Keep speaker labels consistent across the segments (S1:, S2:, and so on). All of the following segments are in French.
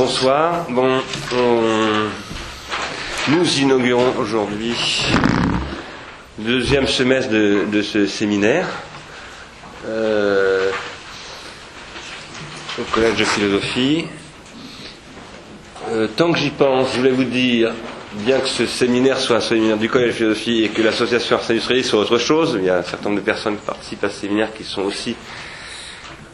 S1: Bonsoir. Bon, on- nous inaugurons aujourd'hui le deuxième semestre de, ce séminaire euh, au Collège de philosophie. Euh, tant que j'y pense, je voulais vous dire, bien que ce séminaire soit un séminaire du Collège de philosophie et que l'association Ars soit autre chose, il y a un certain nombre de personnes qui participent à ce séminaire qui sont aussi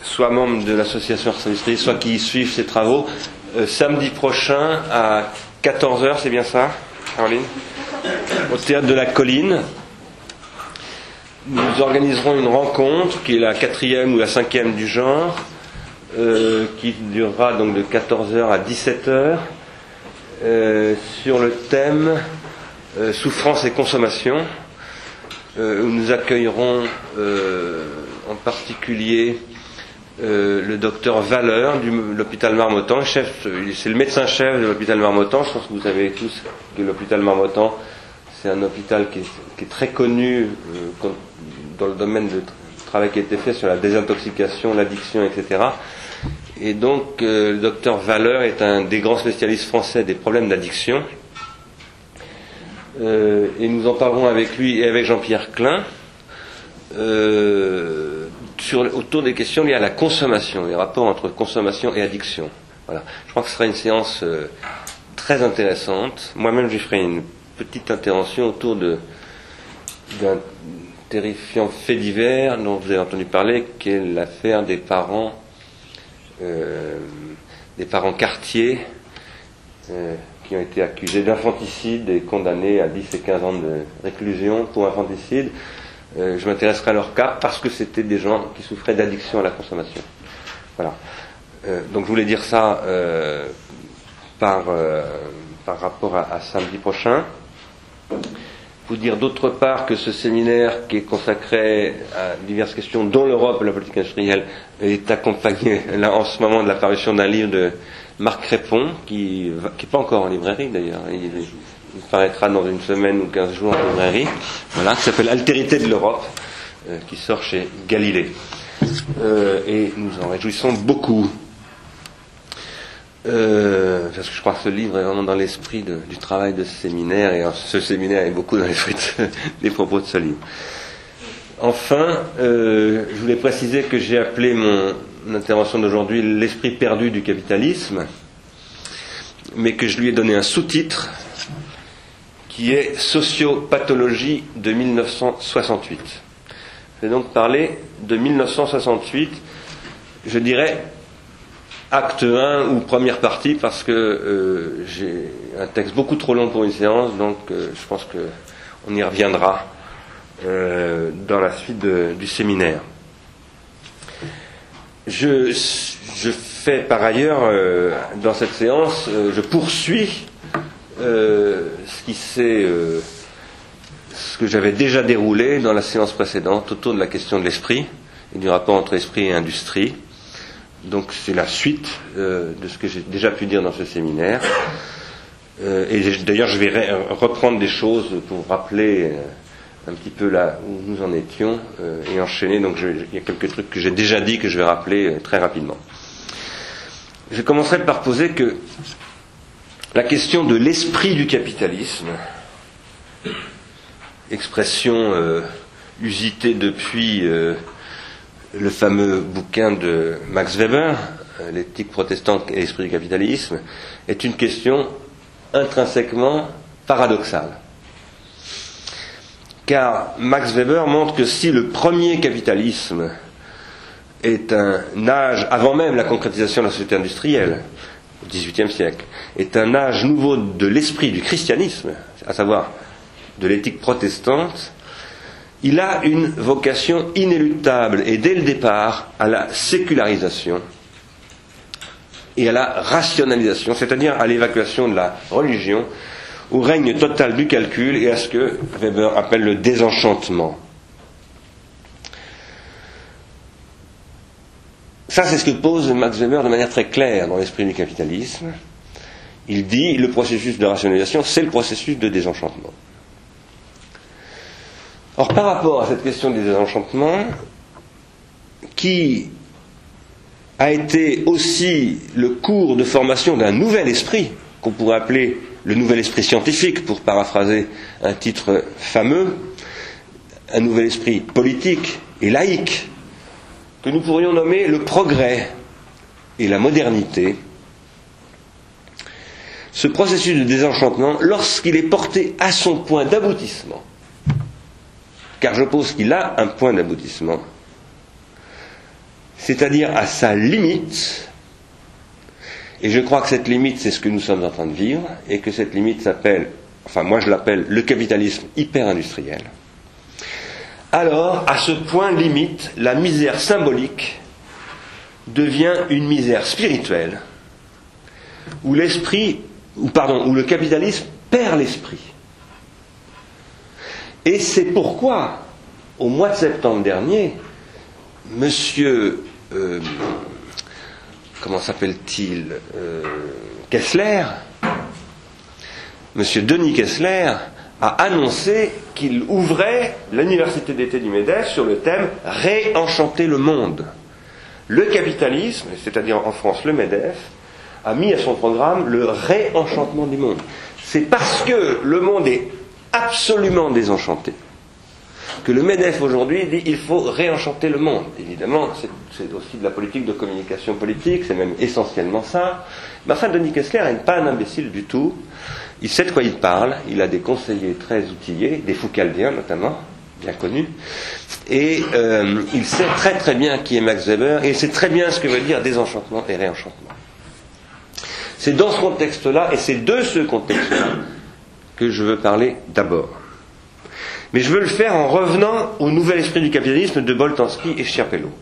S1: soit membres de l'association Ars Industrialis, soit qui suivent ces travaux. Euh, samedi prochain à 14h, c'est bien ça, Caroline? Au théâtre de la Colline. Nous organiserons une rencontre qui est la quatrième ou la cinquième du genre, euh, qui durera donc de 14h à 17h, euh, sur le thème souffrance et consommation, où nous accueillerons en particulier euh, le docteur Valeur de l'hôpital Marmottan, chef, c'est le médecin-chef de l'hôpital Marmottan. Je pense que vous savez tous que l'hôpital Marmottan, c'est un hôpital qui est, très connu euh, dans le domaine de tra- travail qui a été fait sur la désintoxication, l'addiction, etc. Et donc, euh, le docteur Valeur est un des grands spécialistes français des problèmes d'addiction. Euh, et nous en parlerons avec lui et avec Jean-Pierre Klein. Euh, sur, autour des questions liées à la consommation, les rapports entre consommation et addiction. Voilà. Je crois que ce sera une séance euh, très intéressante. Moi-même, j'y ferai une petite intervention autour de, d'un terrifiant fait divers dont vous avez entendu parler, qui est l'affaire des parents, euh, des parents quartiers, euh, qui ont été accusés d'infanticide et condamnés à 10 et 15 ans de réclusion pour infanticide. Euh, je m'intéresserai à leur cas parce que c'était des gens qui souffraient d'addiction à la consommation. Voilà. Euh, donc je voulais dire ça euh, par, rapport à, samedi prochain. Vous dire d'autre part que ce séminaire qui est consacré à diverses questions, dont l'Europe et la politique industrielle, est accompagné là en ce moment de la parution d'un livre de Marc Crépon, qui n'est pas encore en librairie d'ailleurs. Il, il paraîtra dans une semaine ou 15 jours en librairie, voilà, qui s'appelle Altérité de l'Europe, euh, qui sort chez Galilée. Euh, et nous en réjouissons beaucoup. Euh, parce que je crois que ce livre est vraiment dans l'esprit du travail de ce séminaire, et ce séminaire est beaucoup dans l'esprit de- des propos de ce livre. Enfin, je voulais préciser que j'ai appelé mon intervention d'aujourd'hui l'esprit perdu du capitalisme, mais que je lui ai donné un sous-titre qui est Sociopathologie de 1968. Je vais donc parler de 1968, je dirais acte 1 ou première partie, parce que euh, j'ai un texte beaucoup trop long pour une séance, donc euh, je pense qu'on y reviendra euh, dans la suite du séminaire. Je, fais par ailleurs, dans cette séance, je poursuis euh, ce qui s'est, euh, ce que j'avais déjà déroulé dans la séance précédente autour de la question de l'esprit et du rapport entre esprit et industrie. Donc c'est la suite euh, de ce que j'ai déjà pu dire dans ce séminaire. Et d'ailleurs, je vais reprendre des choses pour rappeler un petit peu là où nous en étions et enchaîner. Donc il y a quelques trucs que j'ai déjà dit que je vais rappeler très rapidement. Je commencerai par poser que la question de l'esprit du capitalisme, expression euh, usitée depuis euh, le fameux bouquin de Max Weber, euh, L'éthique protestante et l'esprit du capitalisme, est une question intrinsèquement paradoxale. Car Max Weber montre que si le premier capitalisme est un âge, avant même la concrétisation de la société industrielle, XVIIIe siècle, est un âge nouveau de l'esprit du christianisme, à savoir de l'éthique protestante, il a une vocation inéluctable et dès le départ à la sécularisation et à la rationalisation, c'est-à-dire à l'évacuation de la religion, au règne total du calcul et à ce que Weber appelle le désenchantement. Ça, c'est ce que pose Max Weber de manière très claire dans l'esprit du capitalisme. Il dit le processus de rationalisation, c'est le processus de désenchantement. Or, par rapport à cette question du désenchantement, qui a été aussi le cours de formation d'un nouvel esprit, qu'on pourrait appeler le nouvel esprit scientifique, pour paraphraser un titre fameux, un nouvel esprit politique et laïque, que nous pourrions nommer le progrès et la modernité, ce processus de désenchantement, lorsqu'il est porté à son point d'aboutissement, car je pense qu'il a un point d'aboutissement, c'est-à-dire à sa limite, et je crois que cette limite, c'est ce que nous sommes en train de vivre, et que cette limite s'appelle, enfin moi je l'appelle le capitalisme hyper-industriel. Alors, à ce point limite, la misère symbolique devient une misère spirituelle, où l'esprit, ou pardon, où le capitalisme perd l'esprit. Et c'est pourquoi, au mois de septembre dernier, Monsieur, euh, comment s'appelle-t-il, euh, Kessler, Monsieur Denis Kessler, a annoncé qu'il ouvrait l'université d'été du MEDEF sur le thème Réenchanter le monde. Le capitalisme, c'est-à-dire en France le MEDEF, a mis à son programme le réenchantement du monde. C'est parce que le monde est absolument désenchanté que le MEDEF aujourd'hui dit qu'il faut réenchanter le monde. Évidemment, c'est aussi de la politique de communication politique, c'est même essentiellement ça. Mais enfin, Denis Kessler n'est pas un imbécile du tout. Il sait de quoi il parle, il a des conseillers très outillés, des Foucaldiens notamment, bien connus, et euh, il sait très très bien qui est Max Weber, et il sait très bien ce que veut dire désenchantement et réenchantement. C'est dans ce contexte-là, et c'est de ce contexte-là, que je veux parler d'abord. Mais je veux le faire en revenant au nouvel esprit du capitalisme de Boltanski et Schiapello,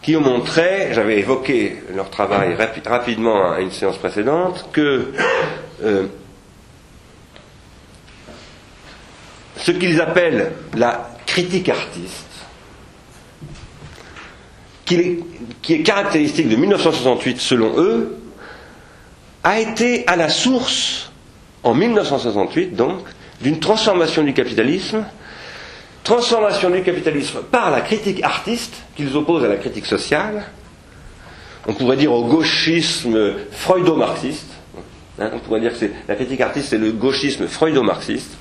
S1: qui ont montré, j'avais évoqué leur travail rapidement à une séance précédente, que euh, ce qu'ils appellent la critique artiste, qui qui est caractéristique de 1968 selon eux, a été à la source, en 1968 donc, d'une transformation du capitalisme, transformation du capitalisme par la critique artiste, qu'ils opposent à la critique sociale, on pourrait dire au gauchisme freudo-marxiste, hein, on pourrait dire que la critique artiste c'est le gauchisme freudo-marxiste,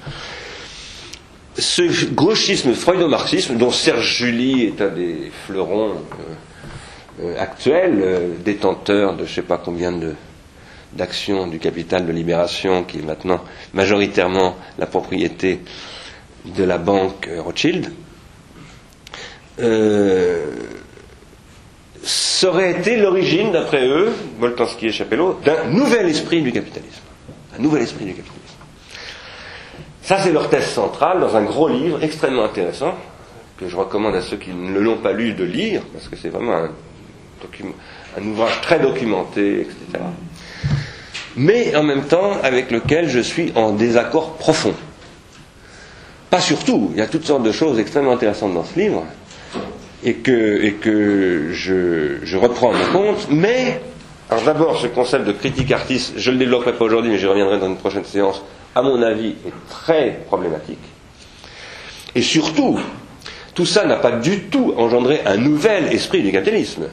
S1: ce gauchisme freudo-marxisme, dont Serge Julie est un des fleurons euh, euh, actuels, euh, détenteur de je ne sais pas combien de, d'action du capital de libération, qui est maintenant majoritairement la propriété de la banque Rothschild, ça aurait été l'origine, d'après eux, Boltanski et Chapello, d'un nouvel esprit du capitalisme. Un nouvel esprit du capitalisme. Ça, c'est leur thèse centrale dans un gros livre extrêmement intéressant, que je recommande à ceux qui ne l'ont pas lu de lire, parce que c'est vraiment un, un ouvrage très documenté, etc mais en même temps avec lequel je suis en désaccord profond. Pas surtout, il y a toutes sortes de choses extrêmement intéressantes dans ce livre, et que, je, je reprends en compte, mais, alors d'abord, ce concept de critique artiste, je ne le développerai pas aujourd'hui, mais j'y reviendrai dans une prochaine séance, à mon avis, est très problématique. Et surtout, tout ça n'a pas du tout engendré un nouvel esprit du capitalisme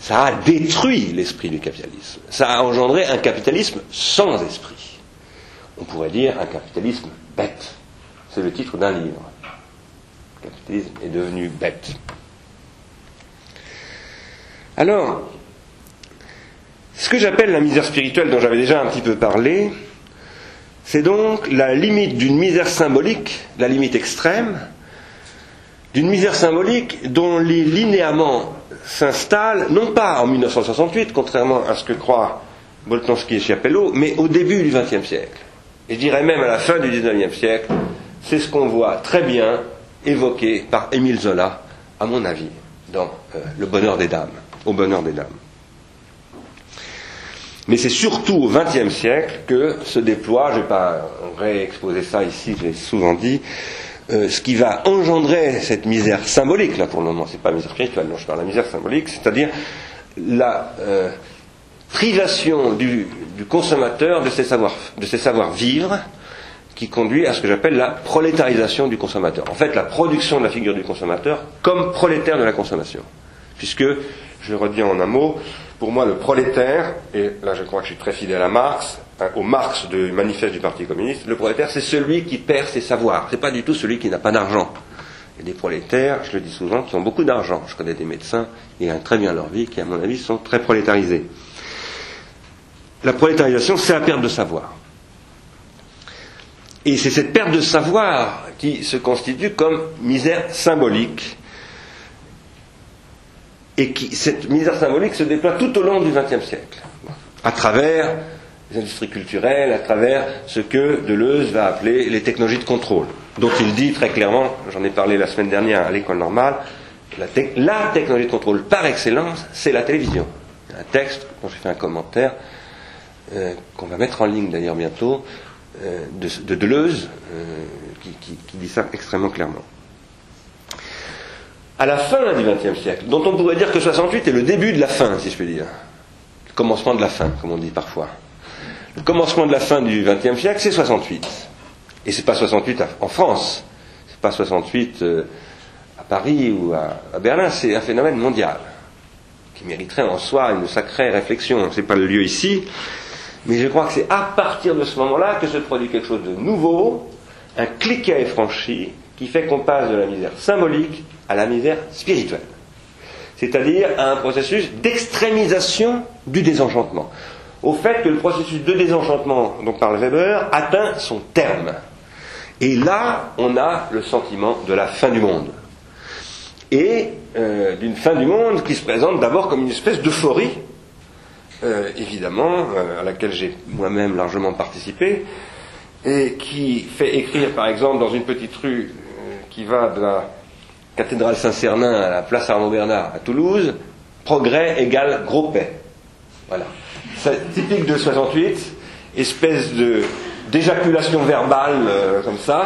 S1: ça a détruit l'esprit du capitalisme. Ça a engendré un capitalisme sans esprit. On pourrait dire un capitalisme bête. C'est le titre d'un livre. Le capitalisme est devenu bête. Alors, ce que j'appelle la misère spirituelle dont j'avais déjà un petit peu parlé, c'est donc la limite d'une misère symbolique, la limite extrême, d'une misère symbolique dont les linéaments s'installe, non pas en 1968, contrairement à ce que croient Boltanski et Schiapello, mais au début du XXe siècle. Et je dirais même à la fin du XIXe siècle, c'est ce qu'on voit très bien évoqué par Émile Zola, à mon avis, dans euh, Le bonheur des dames, au bonheur des dames. Mais c'est surtout au XXe siècle que se déploie, je ne vais pas réexposer ça ici, je l'ai souvent dit, euh, ce qui va engendrer cette misère symbolique, là pour le moment, c'est pas misère spirituelle, non, je parle de la misère symbolique, c'est-à-dire la euh, privation du, consommateur de ses savoir, de ses savoir vivre, qui conduit à ce que j'appelle la prolétarisation du consommateur. En fait, la production de la figure du consommateur comme prolétaire de la consommation, puisque
S2: Je redis en un mot. Pour moi, le prolétaire, et là je crois que je suis très fidèle à Marx, hein, au Marx du manifeste du Parti communiste, le prolétaire, c'est celui qui perd ses savoirs. C'est pas du tout celui qui n'a pas d'argent. Il y a des prolétaires, je le dis souvent, qui ont beaucoup d'argent. Je connais des médecins qui gagnent très bien leur vie, qui, à mon avis, sont très prolétarisés. La prolétarisation, c'est la perte de savoir. Et c'est cette perte de savoir qui se constitue comme misère symbolique. Et cette misère symbolique se déploie tout au long du XXe siècle, à travers les industries culturelles, à travers ce que Deleuze va appeler les technologies de contrôle, dont il dit très clairement, j'en ai parlé la semaine dernière à l'école normale, la, la technologie de contrôle par excellence, c'est la télévision. Un texte dont j'ai fait un commentaire, euh, qu'on va mettre en ligne d'ailleurs bientôt, euh, de, Deleuze, euh, qui, dit ça extrêmement clairement. À la fin du XXe siècle, dont on pourrait dire que 68 est le début de la fin, si je puis dire, le commencement de la fin, comme on dit parfois. Le commencement de la fin du XXe siècle, c'est 68. Et c'est pas 68 en France, c'est pas 68 euh, à Paris ou à, Berlin, c'est un phénomène mondial qui mériterait en soi une sacrée réflexion. C'est pas le lieu ici, mais je crois que c'est à partir de ce moment-là que se produit quelque chose de nouveau, un cliquet franchi qui fait qu'on passe de la misère symbolique à la misère spirituelle. C'est-à-dire à un processus d'extrémisation du désenchantement. Au fait que le processus de désenchantement dont parle Weber atteint son terme. Et là, on a le sentiment de la fin du monde. Et euh, d'une fin du monde qui se présente d'abord comme une espèce d'euphorie euh, évidemment, euh, à laquelle j'ai moi-même largement participé, et qui fait écrire, par exemple, dans une petite rue qui va de la cathédrale Saint-Cernin à la place Arnaud-Bernard à Toulouse, progrès égale gros paix. Voilà. C'est typique de 68, espèce de d'éjaculation verbale comme ça,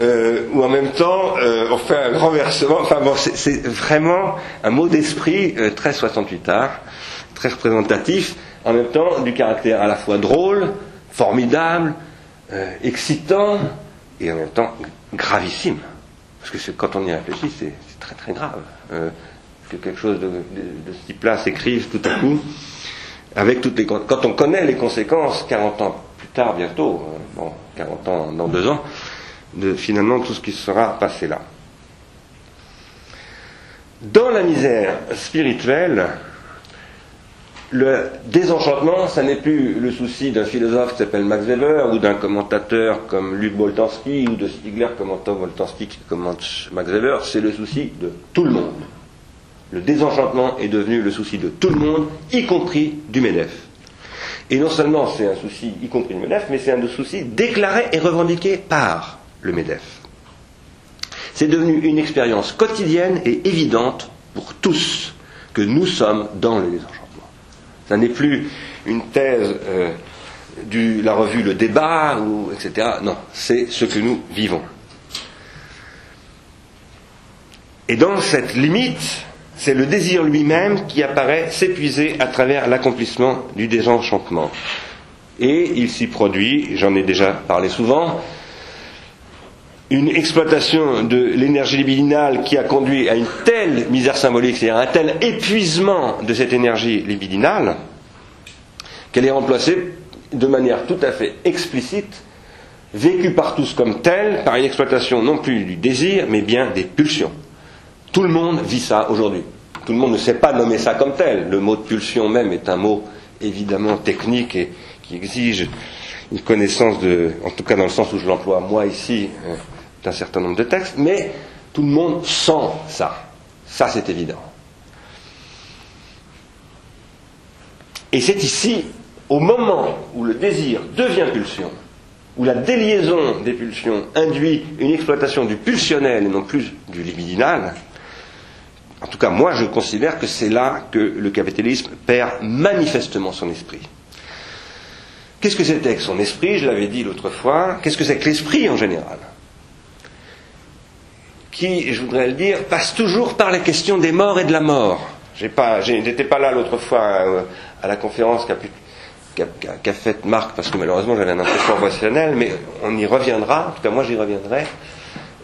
S2: où en même temps on fait un renversement. Enfin bon, c'est vraiment un mot d'esprit très 68 art très représentatif, en même temps du caractère à la fois drôle, formidable, euh, excitant, et en même temps gravissime. Parce que quand on y réfléchit, c'est très très grave. Euh, que quelque chose de, ce type-là s'écrive tout à coup, avec toutes les quand on connaît les conséquences 40 ans plus tard bientôt, euh, bon 40 ans dans deux ans, de finalement tout ce qui sera passé là. Dans la misère spirituelle, le désenchantement, ça n'est plus le souci d'un philosophe qui s'appelle Max Weber ou d'un commentateur comme Luc Boltanski ou de Stigler commentant Boltanski qui commente Max Weber, c'est le souci de tout le monde. Le désenchantement est devenu le souci de tout le monde, y compris du MEDEF. Et non seulement c'est un souci y compris du MEDEF, mais c'est un souci déclaré et revendiqué par le MEDEF. C'est devenu une expérience quotidienne et évidente pour tous que nous sommes dans le désenchantement. Ça n'est plus une thèse euh, de la revue Le Débat, etc. Non, c'est ce que nous vivons. Et dans cette limite, c'est le désir lui-même qui apparaît s'épuiser à travers l'accomplissement du désenchantement. Et il s'y produit, j'en ai déjà parlé souvent, une exploitation de l'énergie libidinale qui a conduit à une telle misère symbolique, c'est-à-dire un tel épuisement de cette énergie libidinale, qu'elle est remplacée de manière tout à fait explicite, vécue par tous comme telle, par une exploitation non plus du désir, mais bien des pulsions. Tout le monde vit ça aujourd'hui. Tout le monde ne sait pas nommer ça comme tel. Le mot de pulsion même est un mot évidemment technique et qui exige une connaissance de, en tout cas dans le sens où je l'emploie moi ici, euh, d'un certain nombre de textes, mais tout le monde sent ça. Ça, c'est évident. Et c'est ici, au moment où le désir devient pulsion, où la déliaison des pulsions induit une exploitation du pulsionnel et non plus du libidinal, en tout cas moi je considère que c'est là que le capitalisme perd manifestement son esprit. Qu'est-ce que c'était que son esprit? Je l'avais dit l'autre fois. Qu'est-ce que c'est que l'esprit en général? Qui, je voudrais le dire, passe toujours par la question des morts et de la mort. Je n'étais pas là l'autre fois euh, à, la conférence qu'a faite Marc, parce que malheureusement j'avais un impression professionnel, mais on y reviendra, en tout cas moi j'y reviendrai.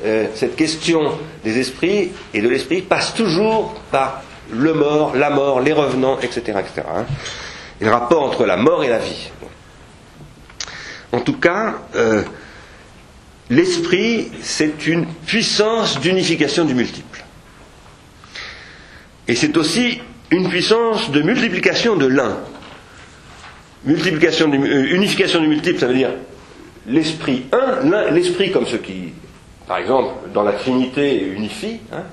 S2: Euh, cette question des esprits et de l'esprit passe toujours par le mort, la mort, les revenants, etc. etc. Hein. Et le rapport entre la mort et la vie. En tout cas, euh, l'esprit, c'est une puissance d'unification du multiple. Et c'est aussi une puissance de multiplication de l'un. Multiplication euh, unification du multiple, ça veut dire l'esprit un, l'esprit comme ce qui, par exemple, dans la Trinité unifie, hein,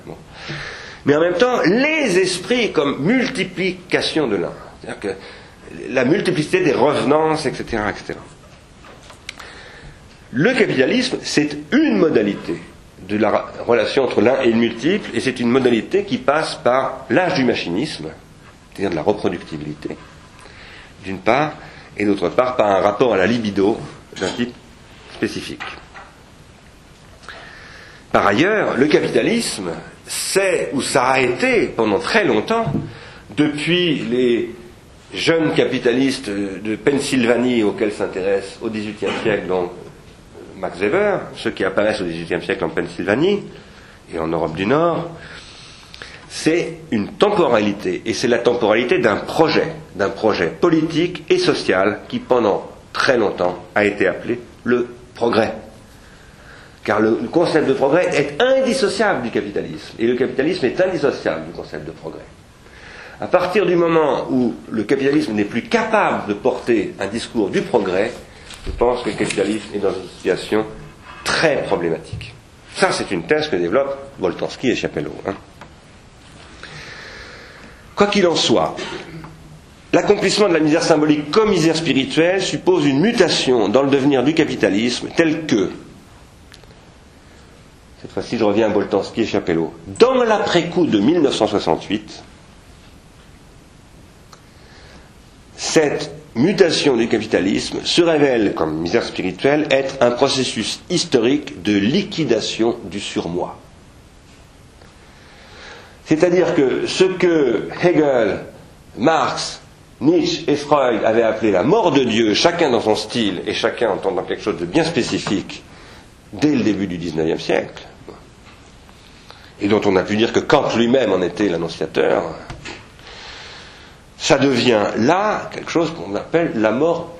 S2: mais en même temps les esprits comme multiplication de l'un. C'est-à-dire que la multiplicité des revenances, etc. etc. Le capitalisme, c'est une modalité de la relation entre l'un et le multiple, et c'est une modalité qui passe par l'âge du machinisme, c'est-à-dire de la reproductibilité, d'une part, et d'autre part par un rapport à la libido d'un type spécifique. Par ailleurs, le capitalisme, c'est, ou ça a été pendant très longtemps, depuis les jeunes capitalistes de Pennsylvanie auxquels s'intéresse au XVIIIe siècle donc Max Weber, ceux qui apparaissent au XVIIIe siècle en Pennsylvanie et en Europe du Nord, c'est une temporalité, et c'est la temporalité d'un projet, d'un projet politique et social qui pendant très longtemps a été appelé le progrès. Car le concept de progrès est indissociable du capitalisme, et le capitalisme est indissociable du concept de progrès. À partir du moment où le capitalisme n'est plus capable de porter un discours du progrès, je pense que le capitalisme est dans une situation très problématique. Ça, c'est une thèse que développent Boltanski et Chapelleau. Hein. Quoi qu'il en soit, l'accomplissement de la misère symbolique comme misère spirituelle suppose une mutation dans le devenir du capitalisme tel que, cette fois-ci je reviens à Boltanski et Chapelleau, dans l'après-coup de 1968, cette mutation du capitalisme se révèle, comme misère spirituelle, être un processus historique de liquidation du surmoi. C'est-à-dire que ce que Hegel, Marx, Nietzsche et Freud avaient appelé la mort de Dieu, chacun dans son style et chacun entendant quelque chose de bien spécifique, dès le début du XIXe siècle, et dont on a pu dire que Kant lui-même en était l'annonciateur, ça devient là quelque chose qu'on appelle la mort,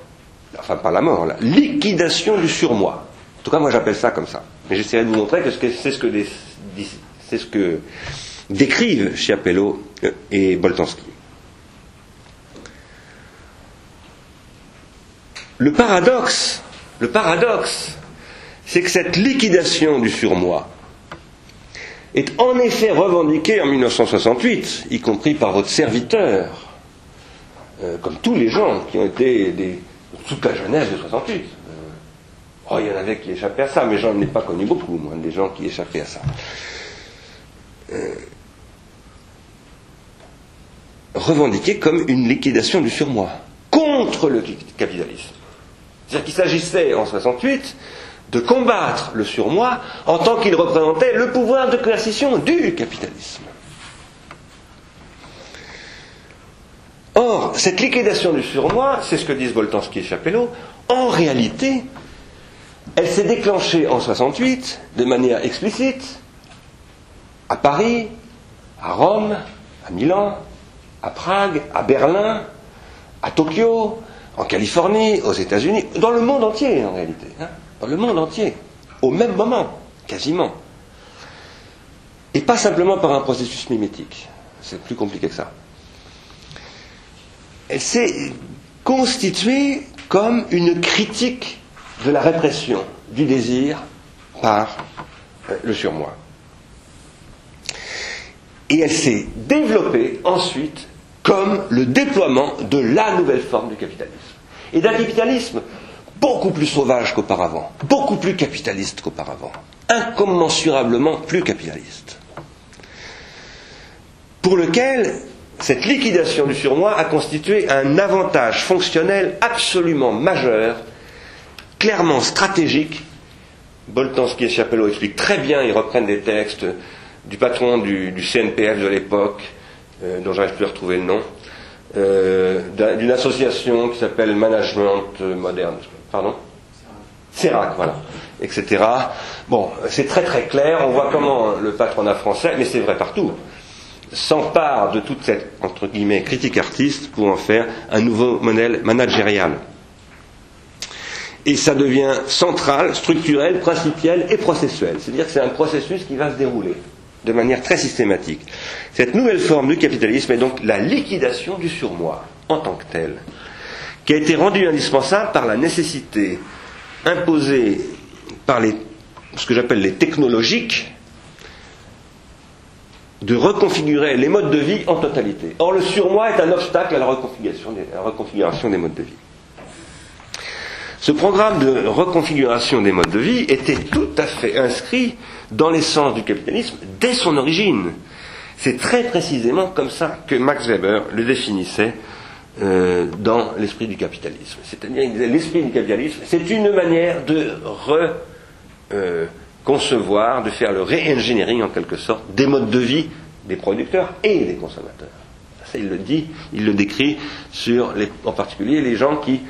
S2: enfin pas la mort, la liquidation du surmoi. En tout cas, moi j'appelle ça comme ça. Mais j'essaierai de vous montrer que c'est ce que, décrivent Chiapello euh, et Boltanski. Le paradoxe, le paradoxe, c'est que cette liquidation du surmoi est en effet revendiquée en 1968, y compris par votre serviteur, euh, comme tous les gens qui ont été des, toute la jeunesse de 68. Euh, oh, il y en avait qui échappaient à ça, mais j'en ai pas connu beaucoup, moi, des gens qui échappaient à ça. Euh, revendiqué comme une liquidation du surmoi contre le capitalisme. C'est-à-dire qu'il s'agissait en 68 de combattre le surmoi en tant qu'il représentait le pouvoir de coercition du capitalisme. Or, cette liquidation du surmoi, c'est ce que disent Boltanski et Chapello, en réalité, elle s'est déclenchée en 68 de manière explicite à Paris, à Rome, à Milan, à Prague, à Berlin, à Tokyo, en Californie, aux États-Unis, dans le monde entier en réalité, hein, dans le monde entier, au même moment, quasiment. Et pas simplement par un processus mimétique, c'est plus compliqué que ça. Elle s'est constituée comme une critique de la répression du désir par euh, le surmoi. Et elle s'est développée ensuite comme le déploiement de la nouvelle forme du capitalisme. Et d'un capitalisme beaucoup plus sauvage qu'auparavant, beaucoup plus capitaliste qu'auparavant, incommensurablement plus capitaliste, pour lequel cette liquidation du surmoi a constitué un avantage fonctionnel absolument majeur, clairement stratégique. Boltanski et Chapelot expliquent très bien, ils reprennent des textes du patron du, CNPF de l'époque, euh, dont j'arrive plus à retrouver le nom, euh, d'une association qui s'appelle Management Moderne. Pardon CERAC, voilà, etc. Bon, c'est très très clair, on voit comment le patronat français, mais c'est vrai partout, s'empare de toute cette entre guillemets critique artiste pour en faire un nouveau modèle managérial. Et ça devient central, structurel, principiel et processuel. C'est-à-dire que c'est un processus qui va se dérouler de manière très systématique. Cette nouvelle forme du capitalisme est donc la liquidation du surmoi en tant que tel, qui a été rendue indispensable par la nécessité imposée par les, ce que j'appelle les technologiques de reconfigurer les modes de vie en totalité. Or, le surmoi est un obstacle à la reconfiguration des, modes de vie. Ce programme de reconfiguration des modes de vie était tout à fait inscrit dans l'essence du capitalisme dès son origine. C'est très précisément comme ça que Max Weber le définissait euh, dans l'esprit du capitalisme. C'est-à-dire, l'esprit du capitalisme, c'est une manière de reconcevoir, euh, de faire le re-engineering en quelque sorte des modes de vie des producteurs et des consommateurs. Ça, il le dit, il le décrit sur les, en particulier les gens qui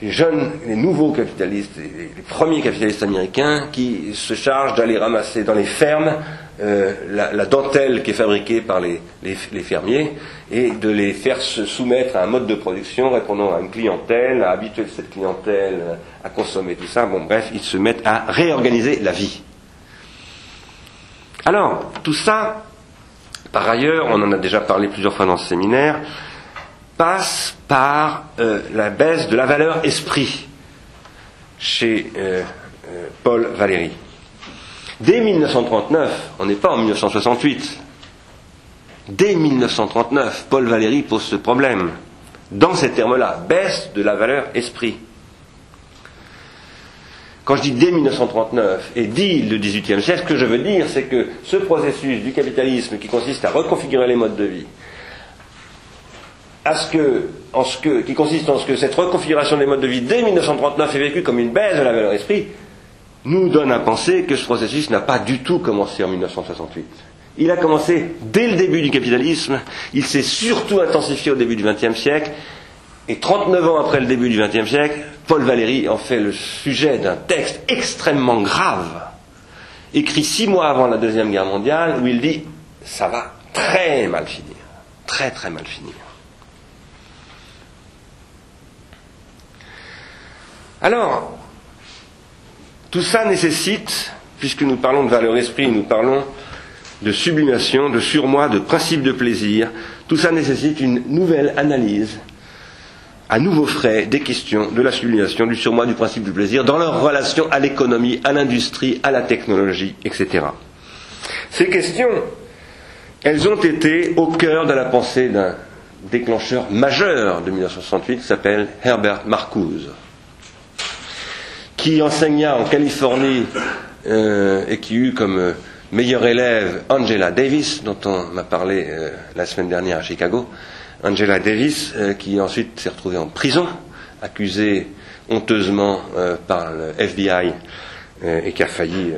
S2: les jeunes, les nouveaux capitalistes, les, premiers capitalistes américains qui se chargent d'aller ramasser dans les fermes euh, la, dentelle qui est fabriquée par les, fermiers et de les faire se soumettre à un mode de production répondant à une clientèle, à habituer cette clientèle à consommer tout ça. Bon, bref, ils se mettent à réorganiser la vie. Alors, tout ça, par ailleurs, on en a déjà parlé plusieurs fois dans ce séminaire, passe par euh, la baisse de la valeur esprit chez euh, euh, Paul Valéry. Dès 1939, on n'est pas en 1968, dès 1939, Paul Valéry pose ce problème. Dans ces termes-là, baisse de la valeur esprit. Quand je dis dès 1939 et dit le XVIIIe siècle, ce que je veux dire, c'est que ce processus du capitalisme qui consiste à reconfigurer les modes de vie, à ce que, en ce que, qui consiste en ce que cette reconfiguration des modes de vie dès 1939 est vécue comme une baisse de la valeur esprit, nous donne à penser que ce processus n'a pas du tout commencé en 1968. Il a commencé dès le début du capitalisme, il s'est surtout intensifié au début du XXe siècle, et 39 ans après le début du XXe siècle, Paul Valéry en fait le sujet d'un texte extrêmement grave, écrit six mois avant la Deuxième Guerre mondiale, où il dit ça va très mal finir, très très mal finir. Alors, tout ça nécessite, puisque nous parlons de valeur esprit, nous parlons de sublimation, de surmoi, de principe de plaisir, tout ça nécessite une nouvelle analyse, à nouveau frais, des questions de la sublimation, du surmoi, du principe du plaisir, dans leur relation à l'économie, à l'industrie, à la technologie, etc. Ces questions, elles ont été au cœur de la pensée d'un déclencheur majeur de 1968 qui s'appelle Herbert Marcuse qui enseigna en Californie euh, et qui eut comme euh, meilleure élève Angela Davis, dont on m'a parlé euh, la semaine dernière à Chicago. Angela Davis, qui ensuite s'est retrouvée en prison, accusée honteusement par le FBI et qui a failli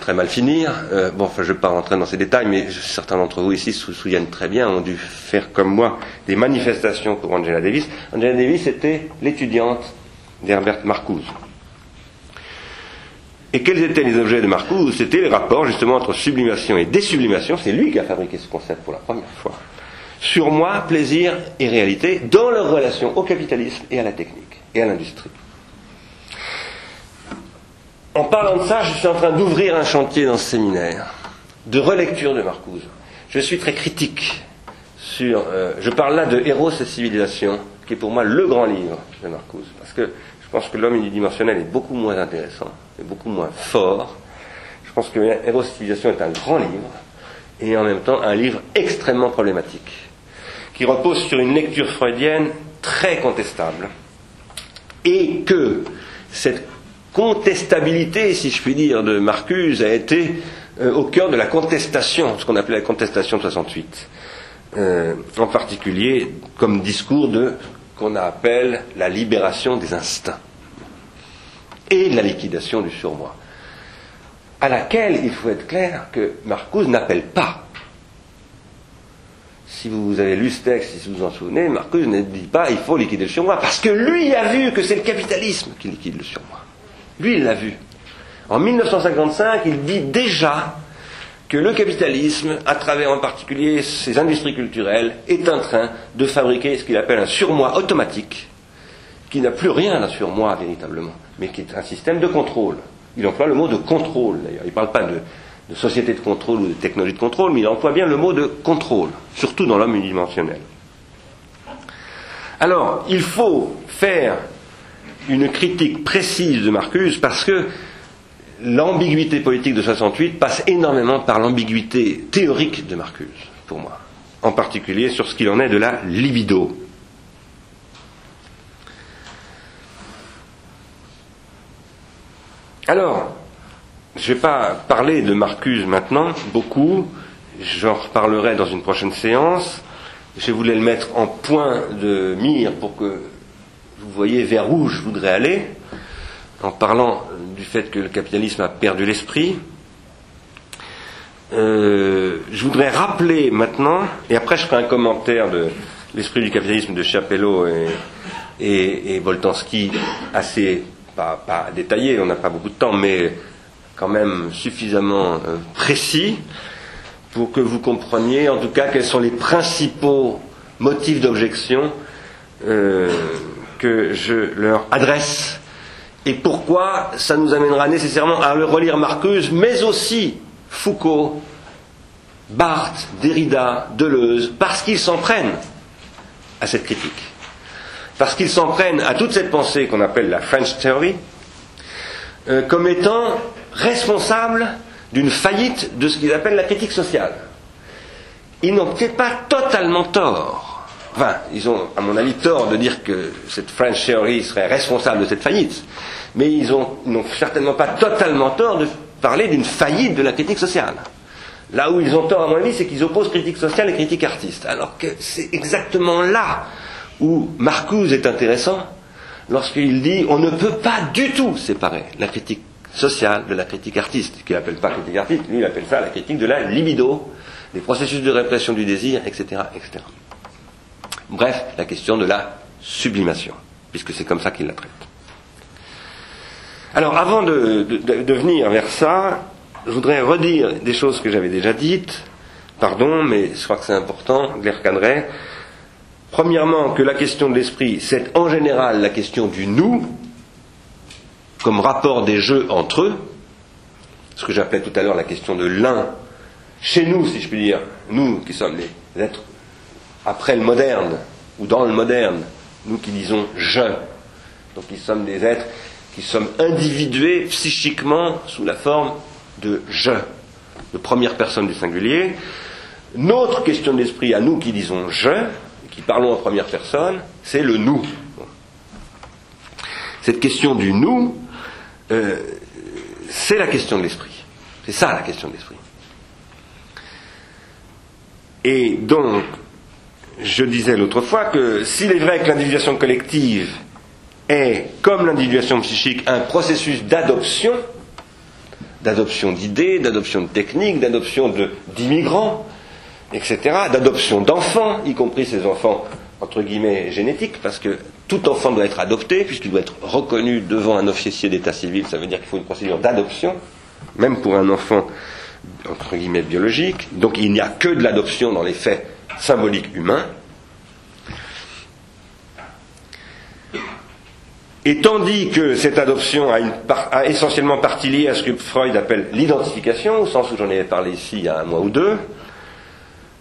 S2: très mal finir. bon, enfin, je ne vais pas rentrer dans ces détails, mais certains d'entre vous ici se souviennent très bien, ont dû faire comme moi des manifestations pour Angela Davis. Angela Davis était l'étudiante d'Herbert Marcuse. Et quels étaient les objets de Marcuse C'était les rapports justement entre sublimation et désublimation. C'est lui qui a fabriqué ce concept pour la première fois. Sur moi, plaisir et réalité dans leur relation au capitalisme et à la technique et à l'industrie. En parlant de ça, je suis en train d'ouvrir un chantier dans ce séminaire de relecture de Marcuse. Je suis très critique sur. Euh, je parle là de Héros et civilisation, qui est pour moi le grand livre de Marcuse, parce que je pense que l'homme unidimensionnel est beaucoup moins intéressant, beaucoup moins fort. Je pense que Héros Civilisation est un grand livre, et en même temps un livre extrêmement problématique, qui repose sur une lecture freudienne très contestable, et que cette contestabilité, si je puis dire, de Marcuse a été euh, au cœur de la contestation, ce qu'on appelait la contestation de 68. Euh, en particulier comme discours de qu'on appelle la libération des instincts et la liquidation du surmoi, à laquelle il faut être clair que Marcuse n'appelle pas. Si vous avez lu ce texte, si vous vous en souvenez, Marcuse ne dit pas il faut liquider le surmoi, parce que lui a vu que c'est le capitalisme qui liquide le surmoi. Lui, il l'a vu. En 1955, il dit déjà que le capitalisme, à travers en particulier ses industries culturelles, est en train de fabriquer ce qu'il appelle un surmoi automatique, qui n'a plus rien à surmoi véritablement, mais qui est un système de contrôle. Il emploie le mot de contrôle d'ailleurs. Il ne parle pas de, société de contrôle ou de technologie de contrôle, mais il emploie bien le mot de contrôle, surtout dans l'homme unidimensionnel. Alors, il faut faire une critique précise de Marcuse parce que l'ambiguïté politique de 68 passe énormément par l'ambiguïté théorique de Marcuse, pour moi, en particulier sur ce qu'il en est de la libido. Alors, je ne vais pas parler de Marcuse maintenant, beaucoup, j'en reparlerai dans une prochaine séance. Je voulais le mettre en point de mire pour que vous voyez vers où je voudrais aller, en parlant du fait que le capitalisme a perdu l'esprit. Euh, je voudrais rappeler maintenant, et après je ferai un commentaire de l'esprit du capitalisme de Chapello et, et, et Boltanski, assez, pas, pas détaillé, on n'a pas beaucoup de temps, mais quand même suffisamment euh, précis pour que vous compreniez en tout cas quels sont les principaux motifs d'objection euh, que je leur adresse et pourquoi ça nous amènera nécessairement à relire Marcuse, mais aussi Foucault, Barthes, Derrida, Deleuze, parce qu'ils s'en prennent à cette critique, parce qu'ils s'en prennent à toute cette pensée qu'on appelle la French Theory, euh, comme étant responsable d'une faillite de ce qu'ils appellent la critique sociale. Ils n'ont peut-être pas totalement tort. Enfin, ils ont, à mon avis, tort de dire que cette French Theory serait responsable de cette faillite. Mais ils n'ont certainement pas totalement tort de parler d'une faillite de la critique sociale. Là où ils ont tort, à mon avis, c'est qu'ils opposent critique sociale et critique artiste. Alors que c'est exactement là où Marcuse est intéressant, lorsqu'il dit on ne peut pas du tout séparer la critique sociale de la critique artiste, qu'il n'appelle pas critique artiste, lui il appelle ça la critique de la libido, des processus de répression du désir, etc. etc. Bref, la question de la sublimation, puisque c'est comme ça qu'il la traite. Alors avant de, de, de, venir vers ça, je voudrais redire des choses que j'avais déjà dites, pardon, mais je crois que c'est important de les. Premièrement, que la question de l'esprit, c'est en général la question du nous, comme rapport des jeux entre eux, ce que j'appelais tout à l'heure la question de l'un, chez nous, si je puis dire, nous qui sommes les êtres après le moderne, ou dans le moderne, nous qui disons je, donc qui sommes des êtres qui sommes individués psychiquement sous la forme de je, de première personne du singulier. Notre question de l'esprit à nous qui disons je, qui parlons en première personne, c'est le nous. Cette question du nous, euh, c'est la question de l'esprit. C'est ça la question de l'esprit. Et donc, je disais l'autre fois que s'il est vrai que l'individuation collective est, comme l'individuation psychique, un processus d'adoption, d'adoption d'idées, d'adoption de techniques, d'adoption d'immigrants, etc., d'adoption d'enfants, y compris ces enfants entre guillemets génétiques, parce que tout enfant doit être adopté, puisqu'il doit être reconnu devant un officier d'état civil, ça veut dire qu'il faut une procédure d'adoption, même pour un enfant entre guillemets biologique. Donc il n'y a que de l'adoption dans les faits symboliques humains. Et tandis que cette adoption a, essentiellement partie liée à ce que Freud appelle l'identification, au sens où j'en ai parlé ici il y a un mois ou deux,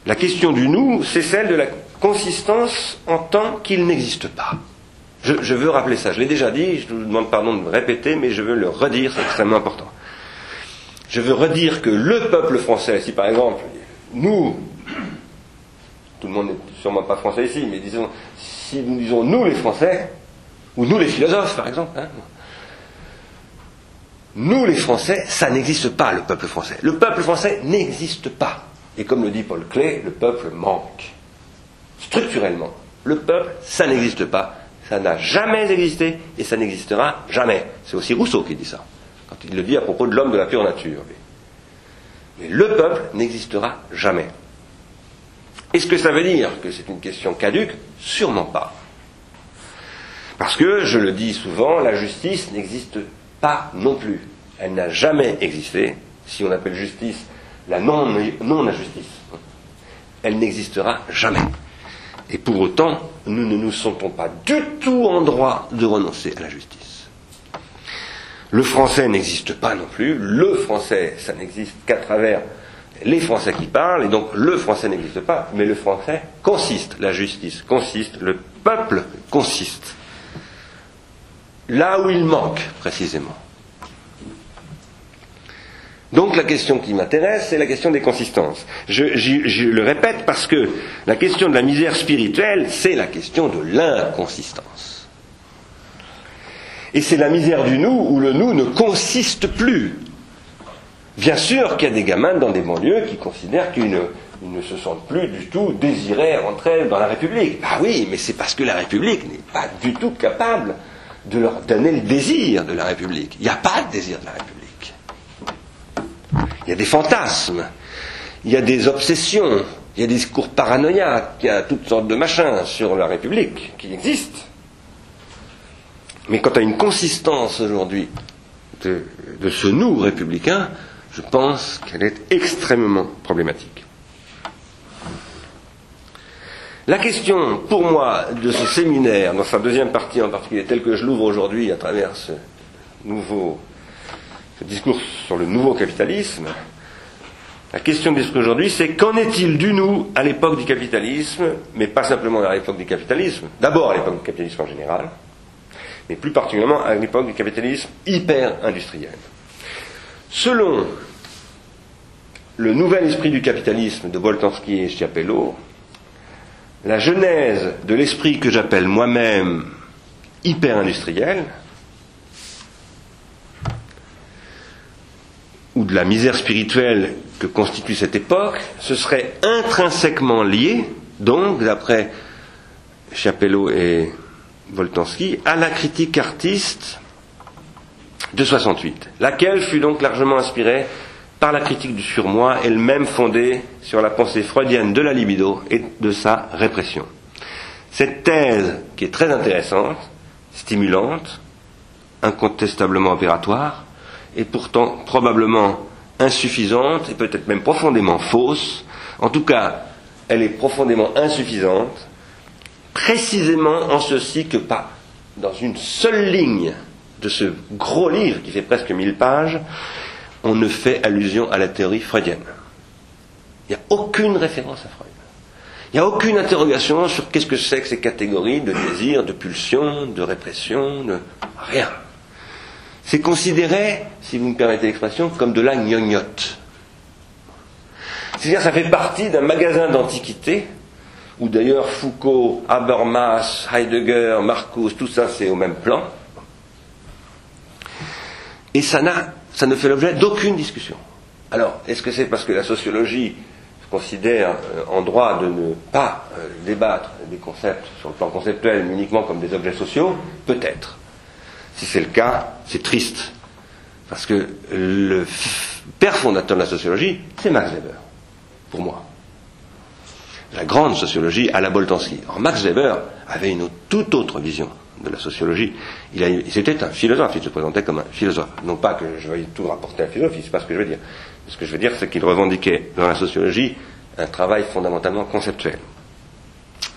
S2: la question du nous, c'est celle de la consistance en tant qu'il n'existe pas. Je, veux rappeler ça, je l'ai déjà dit, je vous demande pardon de me répéter, mais je veux le redire, c'est extrêmement important. Je veux redire que le peuple français, si par exemple, nous, tout le monde n'est sûrement pas français ici, mais disons, si nous disons nous les Français, ou nous les philosophes par exemple, hein, nous les Français, ça n'existe pas le peuple français. Le peuple français n'existe pas. Et comme le dit Paul Klee, le peuple manque. Structurellement, le peuple, ça n'existe pas. Ça n'a jamais existé et ça n'existera jamais. C'est aussi Rousseau qui dit ça, quand il le dit à propos de l'homme de la pure nature. Mais le peuple n'existera jamais. Est-ce que ça veut dire que c'est une question caduque? Sûrement pas. Parce que, je le dis souvent, la justice n'existe pas non plus. Elle n'a jamais existé. Si on appelle justice
S1: la non-injustice. Elle n'existera jamais. Et pour autant, nous ne nous sentons pas du tout en droit de renoncer à la justice. Le français n'existe pas non plus. Le français, ça n'existe qu'à travers les Français qui parlent, et donc le français n'existe pas, mais le français consiste, la justice consiste, le peuple consiste. Là où il manque, précisément. Donc la question qui m'intéresse, c'est la question des consistances. Je, le répète parce que la question de la misère spirituelle, c'est la question de l'inconsistance. Et c'est la misère du nous où le nous ne consiste plus. Bien sûr qu'il y a des gamins dans des banlieues qui considèrent qu'ils ne, se sentent plus du tout désirés rentrer dans la République. Ah oui, mais c'est parce que la République n'est pas du tout capable de leur donner le désir de la République. Il n'y a pas de désir de la République. Il y a des fantasmes, il y a des obsessions, il y a des discours paranoïaques, il y a toutes sortes de machins sur la République qui existent. Mais quant à une consistance aujourd'hui de, ce nous républicain, je pense qu'elle est extrêmement problématique. La question, pour moi, de ce séminaire, dans sa deuxième partie en particulier, telle que je l'ouvre aujourd'hui à travers ce nouveau ce discours sur le nouveau capitalisme, la question de discours aujourd'hui, c'est qu'en est-il du nous à l'époque du capitalisme, mais pas simplement à l'époque du capitalisme, d'abord à l'époque du capitalisme en général, mais plus particulièrement à l'époque du capitalisme hyper-industriel. Selon le nouvel esprit du capitalisme de Boltanski et Schiapello, la genèse de l'esprit que j'appelle moi-même hyper-industriel, ou de la misère spirituelle que constitue cette époque, ce serait intrinsèquement lié, donc, d'après Chapello et Voltansky, à la critique artiste de 68, laquelle fut donc largement inspirée par la critique du surmoi, elle-même fondée sur la pensée freudienne de la libido et de sa répression. Cette thèse, qui est très intéressante, stimulante, incontestablement opératoire, est pourtant probablement insuffisante et peut-être même profondément fausse. En tout cas, elle est profondément insuffisante, précisément en ceci que pas dans une seule ligne de ce gros livre qui fait presque mille pages, on ne fait allusion à la théorie freudienne. Il n'y a aucune référence à Freud. Il n'y a aucune interrogation sur qu'est-ce que c'est que ces catégories de désir, de pulsion, de répression, de rien c'est considéré, si vous me permettez l'expression, comme de la gnognotte. C'est-à-dire ça fait partie d'un magasin d'antiquités, où d'ailleurs Foucault, Habermas, Heidegger, Marcuse, tout ça c'est au même plan. Et ça, ne fait l'objet d'aucune discussion. Alors, est-ce que c'est parce que la sociologie considère euh, en droit de ne pas euh, débattre des concepts sur le plan conceptuel, mais uniquement comme des objets sociaux? Peut-être. Si c'est le cas, c'est triste. Parce que le père fondateur de la sociologie, c'est Max Weber, pour moi. La grande sociologie à la Boltanski. Alors Max Weber avait une toute autre vision de la sociologie. C'était un philosophe, il se présentait comme un philosophe. Non pas que je veuille tout rapporter à un philosophe, c'est pas ce que je veux dire. Ce que je veux dire, c'est qu'il revendiquait dans la sociologie un travail fondamentalement conceptuel.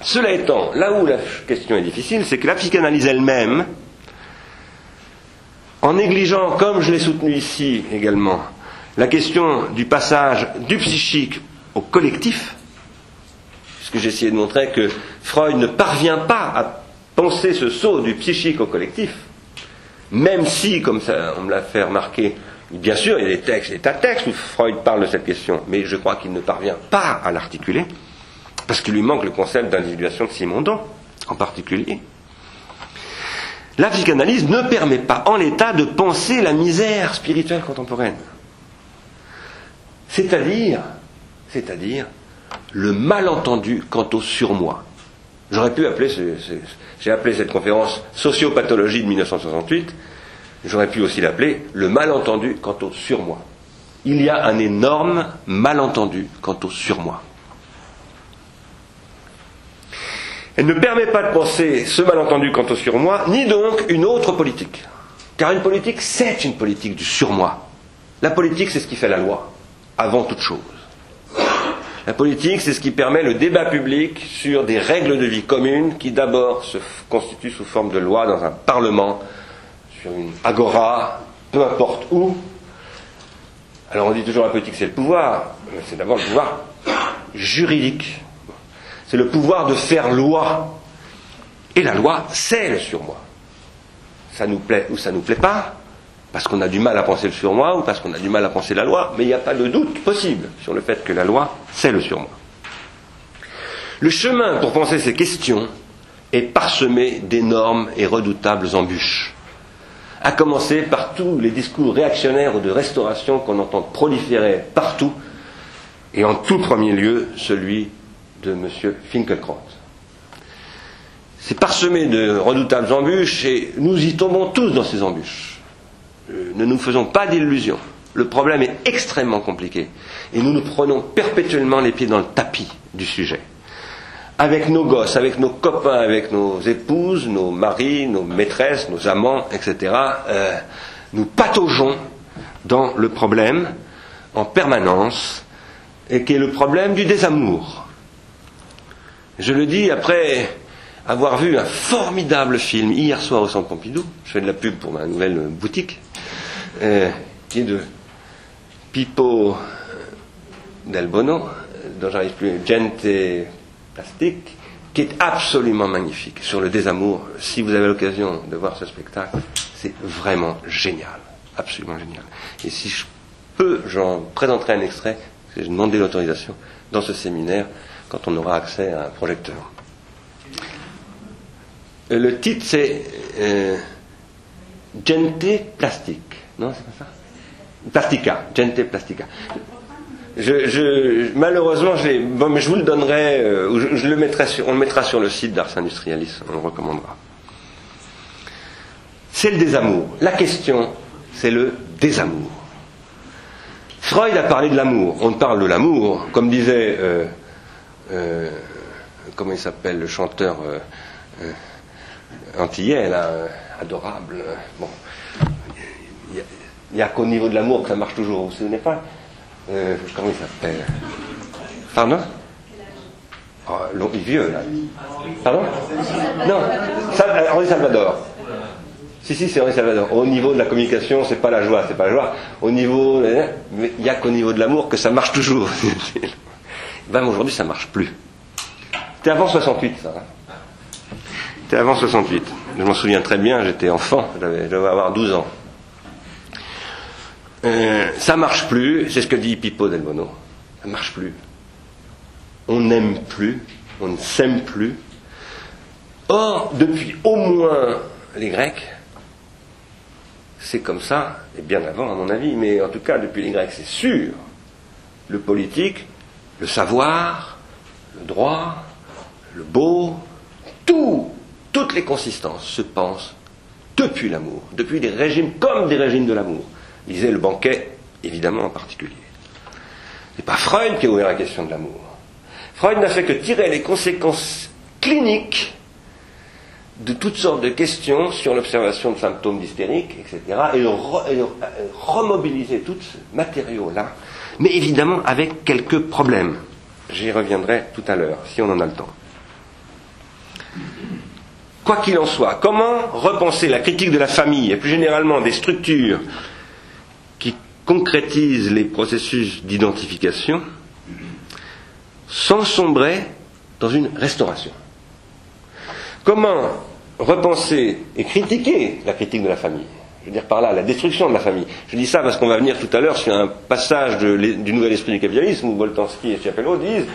S1: Cela étant, là où la question est difficile, c'est que la psychanalyse elle-même, en négligeant, comme je l'ai soutenu ici également, la question du passage du psychique au collectif, puisque j'ai essayé de montrer que Freud ne parvient pas à penser ce saut du psychique au collectif, même si, comme ça, on me l'a fait remarquer, bien sûr, il y a des textes, des tas de textes où Freud parle de cette question, mais je crois qu'il ne parvient pas à l'articuler, parce qu'il lui manque le concept d'individuation de Simondon, en particulier. La psychanalyse ne permet pas en l'état de penser la misère spirituelle contemporaine. C'est-à-dire, le malentendu quant au surmoi. J'aurais pu appeler, j'ai appelé cette conférence sociopathologie de 1968, j'aurais pu aussi l'appeler le malentendu quant au surmoi. Il y a un énorme malentendu quant au surmoi. Elle ne permet pas de penser ce malentendu quant au surmoi, ni donc une autre politique. Car une politique, c'est une politique du surmoi. La politique, c'est ce qui fait la loi.
S2: avant toute chose. La politique, c'est ce qui permet le débat public sur des règles de vie communes qui d'abord se constituent sous forme de loi dans un parlement, sur une agora, peu importe où. Alors on dit toujours la politique c'est le pouvoir, mais c'est d'abord le pouvoir juridique. C'est le pouvoir de faire loi. Et la loi, c'est le surmoi. Ça nous plaît ou ça nous plaît pas, parce qu'on a du mal à penser le surmoi ou parce qu'on a du mal à penser la loi, mais il n'y a pas de doute possible sur le fait que la loi, c'est le surmoi. Le chemin pour penser ces questions est parsemé d'énormes et redoutables embûches. À commencer par tous les discours réactionnaires ou de restauration qu'on entend proliférer partout, et en tout premier lieu celui de M. Finkelkraut. C'est parsemé de redoutables embûches et nous y tombons tous dans ces embûches. Euh, ne nous faisons pas d'illusions. Le problème est extrêmement compliqué et nous nous prenons perpétuellement les pieds dans le tapis du sujet. Avec nos gosses, avec nos copains, avec nos épouses, nos maris, nos maîtresses, nos amants, etc., euh, nous pataugeons dans le problème en permanence et qui est le problème du désamour. Je le dis après avoir vu un formidable film hier soir au Centre Pompidou. Je fais de la pub pour ma nouvelle boutique, euh, qui est de Pippo Del Bono, dont j'arrive plus, Gente Plastique, qui est absolument magnifique sur le désamour. Si vous avez l'occasion de voir ce spectacle, c'est vraiment génial, absolument génial. Et si je peux, j'en présenterai un extrait, parce que j'ai demandé l'autorisation dans ce séminaire quand on aura accès à un projecteur. Euh, le titre c'est euh, Gente Plastique. Non, c'est pas ça? Plastica, Gente Plastica. Je, malheureusement, bon, mais je vous le donnerai, euh, je, le mettrai sur, on le mettra sur le site d'Ars Industrialis, on le recommandera. C'est le désamour. La question, c'est le désamour. Freud a parlé de l'amour. On parle de l'amour, comme disait, euh, comment il s'appelle, le chanteur euh, euh antillais, là, euh, adorable. Bon, il n'y a, qu'au niveau de l'amour que ça marche toujours. Vous vous souvenez pas Comment il s'appelle Pardon oh, Il est vieux, là. Pardon Non, Henri Salvador. Si, si, c'est Henri Salvador. Au niveau de la communication, c'est pas la joie, c'est pas la joie. Au niveau, il n'y a qu'au niveau de l'amour que ça marche toujours. aujourd'hui, ça marche plus. C'était avant 68, ça. Hein. C'était avant 68. Je m'en souviens très bien, j'étais enfant, je devais avoir 12 ans. Euh, ça marche plus, c'est ce que dit Pippo del Bono. Ça marche plus. On n'aime plus, on ne s'aime plus. Or, depuis au moins les Grecs, c'est comme ça, et bien avant à mon avis, mais en tout cas depuis les Grecs c'est sûr, le politique, le savoir, le droit, le beau, tout, toutes les consistances se pensent depuis l'amour, depuis des régimes comme des régimes de l'amour. Disait le banquet, évidemment en particulier. C'est pas Freud qui a ouvert la question de l'amour. Freud n'a fait que tirer les conséquences cliniques de toutes sortes de questions sur l'observation de symptômes d'hystérique, etc., et, remobiliser tout ce matériau-là, mais évidemment avec quelques problèmes. J'y reviendrai tout à l'heure, si on en a le temps. Quoi qu'il en soit, comment repenser la critique de la famille et plus généralement des structures qui concrétisent les processus d'identification sans sombrer dans une restauration? Comment repenser et critiquer la critique de la famille? Je veux dire par là la destruction de la famille. Je dis ça parce qu'on va venir tout à l'heure sur un passage du nouvel esprit du capitalisme où Boltanski et Chapelot disent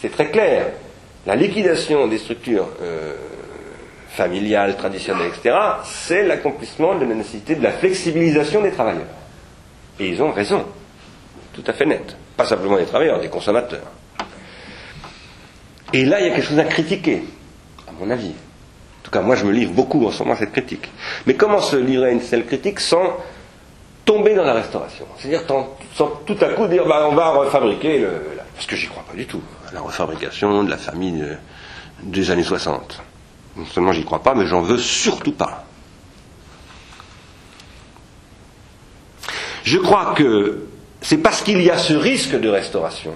S2: c'est très clair, la liquidation des structures euh, familiales, traditionnelles, etc., c'est l'accomplissement de la nécessité de la flexibilisation des travailleurs. Et ils ont raison, tout à fait net. Pas simplement des travailleurs, des consommateurs. Et là, il y a quelque chose à critiquer, à mon avis. Tout cas, moi, je me livre beaucoup en ce moment à cette critique. Mais comment se livrer à une telle critique sans tomber dans la restauration? C'est-à-dire sans tout à coup dire bah, on va refabriquer le. Parce que j'y crois pas du tout. La refabrication de la famille des années 60. Non seulement j'y crois pas, mais j'en veux surtout pas. Je crois que c'est parce qu'il y a ce risque de restauration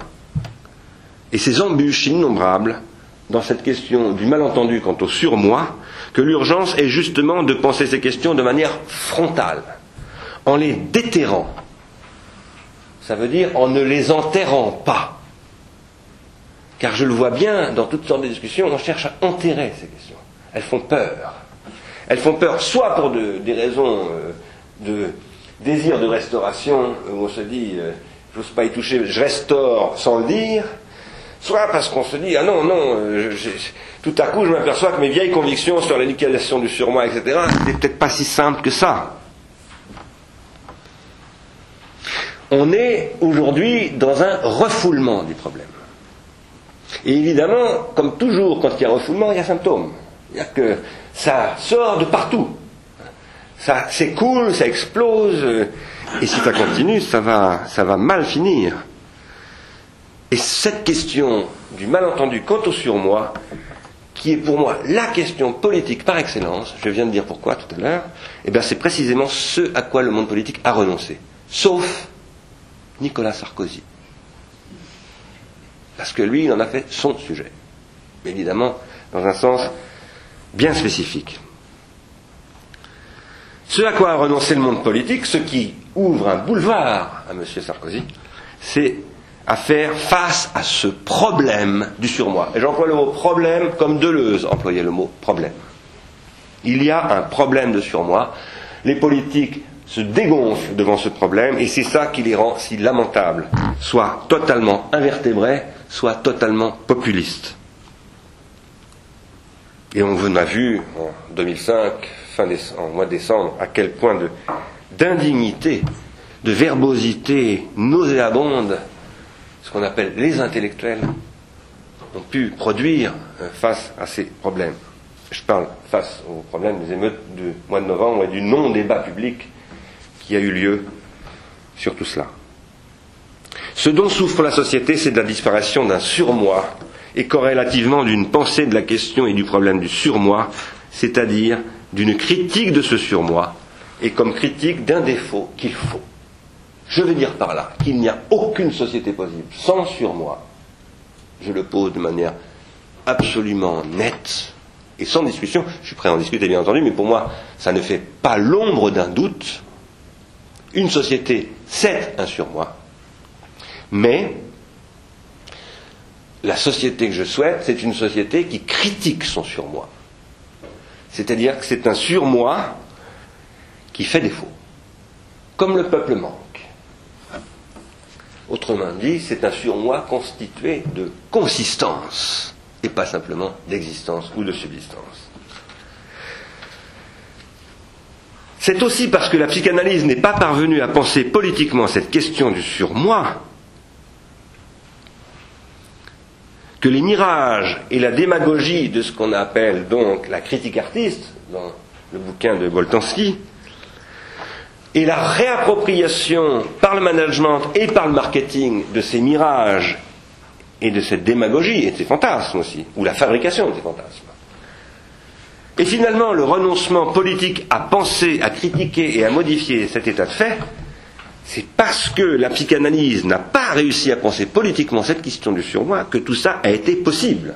S2: et ces embûches innombrables dans cette question du malentendu quant au surmoi que l'urgence est justement de penser ces questions de manière frontale, en les déterrant. Ça veut dire en ne les enterrant pas. Car je le vois bien, dans toutes sortes de discussions, on cherche à enterrer ces questions. Elles font peur. Elles font peur soit pour des raisons euh, de désir de restauration, où on se dit, euh, je n'ose pas y toucher, je restaure sans le dire, soit parce qu'on se dit, ah non, non, euh, tout à coup je m'aperçois que mes vieilles convictions sur la du surmoi, etc., n'étaient peut-être pas si simples que ça. On est aujourd'hui dans un refoulement du problème. Et évidemment, comme toujours, quand il y a refoulement, il y a symptômes. C'est-à-dire que ça sort de partout. Ça s'écoule, ça explose, et si ça continue, ça va, ça va mal finir. Et cette question du malentendu quant au surmoi, qui est pour moi la question politique par excellence, je viens de dire pourquoi tout à l'heure, eh bien c'est précisément ce à quoi le monde politique a renoncé. Sauf Nicolas Sarkozy. Parce que lui, il en a fait son sujet. Évidemment, dans un sens bien spécifique. Ce à quoi a renoncé le monde politique, ce qui ouvre un boulevard à M. Sarkozy, c'est à faire face à ce problème du surmoi. Et j'emploie le mot problème comme Deleuze employait le mot problème. Il y a un problème de surmoi. Les politiques se dégonflent devant ce problème et c'est ça qui les rend si lamentables, soit totalement invertébrés, soit totalement populistes. Et on a vu en 2005, fin en mois de décembre, à quel point d'indignité, de verbosité nauséabonde ce qu'on appelle les intellectuels, ont pu produire euh, face à ces problèmes. Je parle face aux problèmes des émeutes du mois de novembre et du non-débat public qui a eu lieu sur tout cela. Ce dont souffre la société, c'est de la disparition d'un surmoi et corrélativement d'une pensée de la question et du problème du surmoi, c'est-à-dire d'une critique de ce surmoi et comme critique d'un défaut qu'il faut. Je veux dire par là qu'il n'y a aucune société possible sans surmoi. Je le pose de manière absolument nette et sans discussion. Je suis prêt à en discuter, bien entendu, mais pour moi, ça ne fait pas l'ombre d'un doute. Une société, c'est un surmoi. Mais la société que je souhaite, c'est une société qui critique son surmoi. C'est-à-dire que c'est un surmoi qui fait défaut, comme le peuplement. Autrement dit, c'est un surmoi constitué de consistance et pas simplement d'existence ou de subsistance. C'est aussi parce que la psychanalyse n'est pas parvenue à penser politiquement cette question du surmoi que les mirages et la démagogie de ce qu'on appelle donc la critique artiste, dans le bouquin de Boltanski, et la réappropriation par le management et par le marketing de ces mirages et de cette démagogie et de ces fantasmes aussi, ou la fabrication de ces fantasmes. Et finalement, le renoncement politique à penser, à critiquer et à modifier cet état de fait, c'est parce que la psychanalyse n'a pas réussi à penser politiquement cette question du surmoi que tout ça a été possible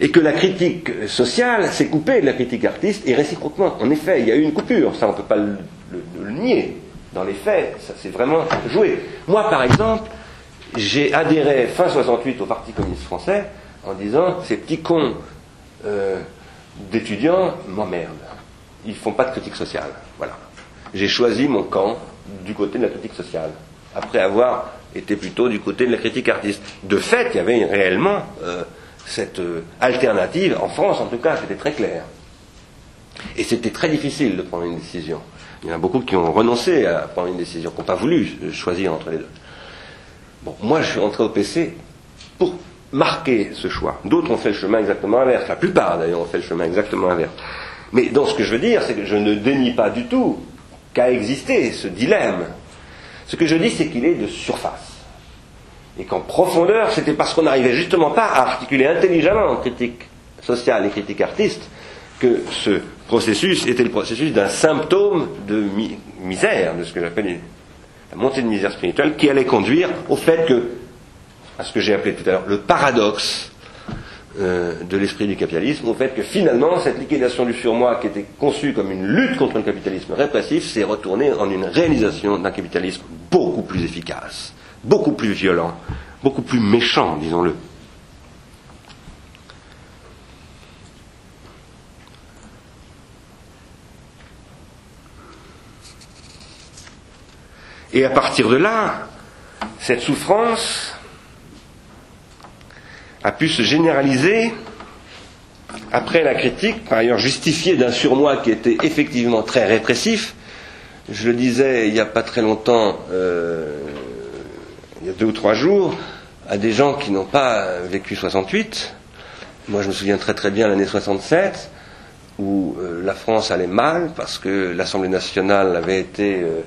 S2: et que la critique sociale s'est coupée de la critique artiste, et réciproquement. En effet, il y a eu une coupure, ça on ne peut pas le, nier. Dans les faits, ça s'est vraiment joué. Moi, par exemple, j'ai adhéré fin 68 au Parti communiste français en disant ces petits cons euh, d'étudiants m'emmerdent. Ils font pas de critique sociale. Voilà. J'ai choisi mon camp du côté de la critique sociale, après avoir été plutôt du côté de la critique artiste. De fait, il y avait réellement euh, cette euh, alternative, en France en tout cas, c'était très clair. Et c'était très difficile de prendre une décision. Il y en a beaucoup qui ont renoncé à prendre une décision, qui n'ont pas voulu choisir entre les deux. Bon, moi je suis entré au PC pour marquer ce choix. D'autres ont fait le chemin exactement inverse. La plupart d'ailleurs ont fait le chemin exactement inverse. Mais donc ce que je veux dire, c'est que je ne dénie pas du tout qu'a existé ce dilemme. Ce que je dis, c'est qu'il est de surface et qu'en profondeur, c'était parce qu'on n'arrivait justement pas à articuler intelligemment critique sociale et critique artiste que ce processus était le processus d'un symptôme de misère, de ce que j'appelle la montée de misère spirituelle, qui allait conduire au fait que, à ce que j'ai appelé tout à l'heure, le paradoxe euh, de l'esprit du capitalisme, au fait que finalement, cette liquidation du surmoi qui était conçue comme une lutte contre le capitalisme répressif s'est retournée en une réalisation d'un capitalisme beaucoup plus efficace, beaucoup plus violent, beaucoup plus méchant, disons-le. Et à partir de là, cette souffrance a pu se généraliser après la critique, par ailleurs justifiée d'un surmoi qui était effectivement très répressif. Je le disais il n'y a pas très longtemps, euh, il y a deux ou trois jours, à des gens qui n'ont pas vécu 68. Moi, je me souviens très très bien l'année 67, où euh, la France allait mal parce que l'Assemblée nationale avait été euh,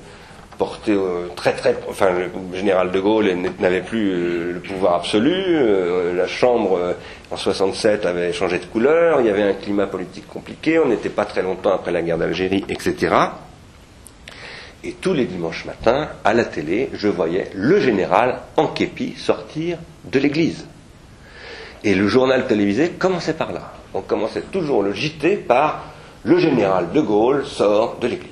S2: porté très très enfin le général de Gaulle n'avait plus euh, le pouvoir absolu euh, la chambre euh, en 67 avait changé de couleur il y avait un climat politique compliqué on n'était pas très longtemps après la guerre d'Algérie etc et tous les dimanches matins à la télé je voyais le général en képi sortir de l'église et le journal télévisé commençait par là on commençait toujours le JT par le général de Gaulle sort de l'église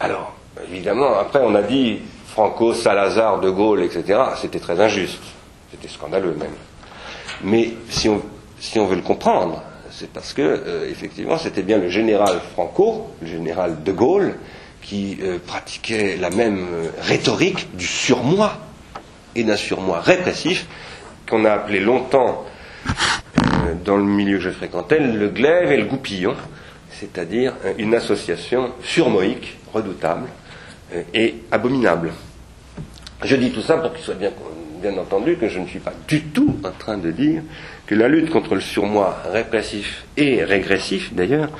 S2: alors évidemment, après on a dit Franco, Salazar, De Gaulle, etc. C'était très injuste. C'était scandaleux même. Mais si on, veut le comprendre, c'est parce que, euh, effectivement, c'était bien le général Franco, le général De Gaulle, qui euh, pratiquait la même euh, rhétorique du surmoi, et d'un surmoi répressif, qu'on a appelé longtemps, dans le milieu que je fréquentais, le glaive et le goupillon, c'est-à-dire une association surmoïque, redoutable, et abominable. Je dis tout ça pour qu'il soit bien, bien entendu que je ne suis pas du tout en train de dire que la lutte contre le surmoi répressif et régressif, d'ailleurs,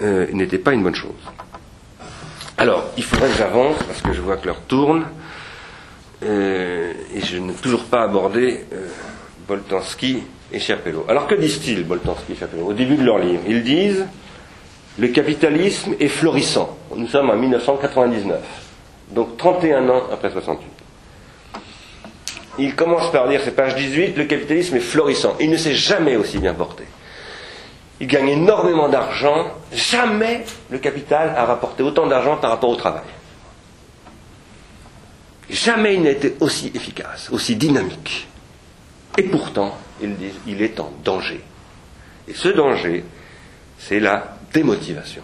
S2: euh, n'était pas une bonne chose. Alors, il faudrait que j'avance parce que je vois que l'heure tourne euh, et je n'ai toujours pas abordé euh, Boltanski et Chapello. Alors, que disent-ils, Boltanski et Chapello Au début de leur livre, ils disent le capitalisme est florissant. Nous sommes en 1999, donc 31 ans après 68. Il commence par dire, c'est page 18, le capitalisme est florissant. Il ne s'est jamais aussi bien porté. Il gagne énormément d'argent. Jamais le capital a rapporté autant d'argent par rapport au travail. Jamais il n'a été aussi efficace, aussi dynamique. Et pourtant, ils disent, il est en danger. Et ce danger, c'est la démotivation.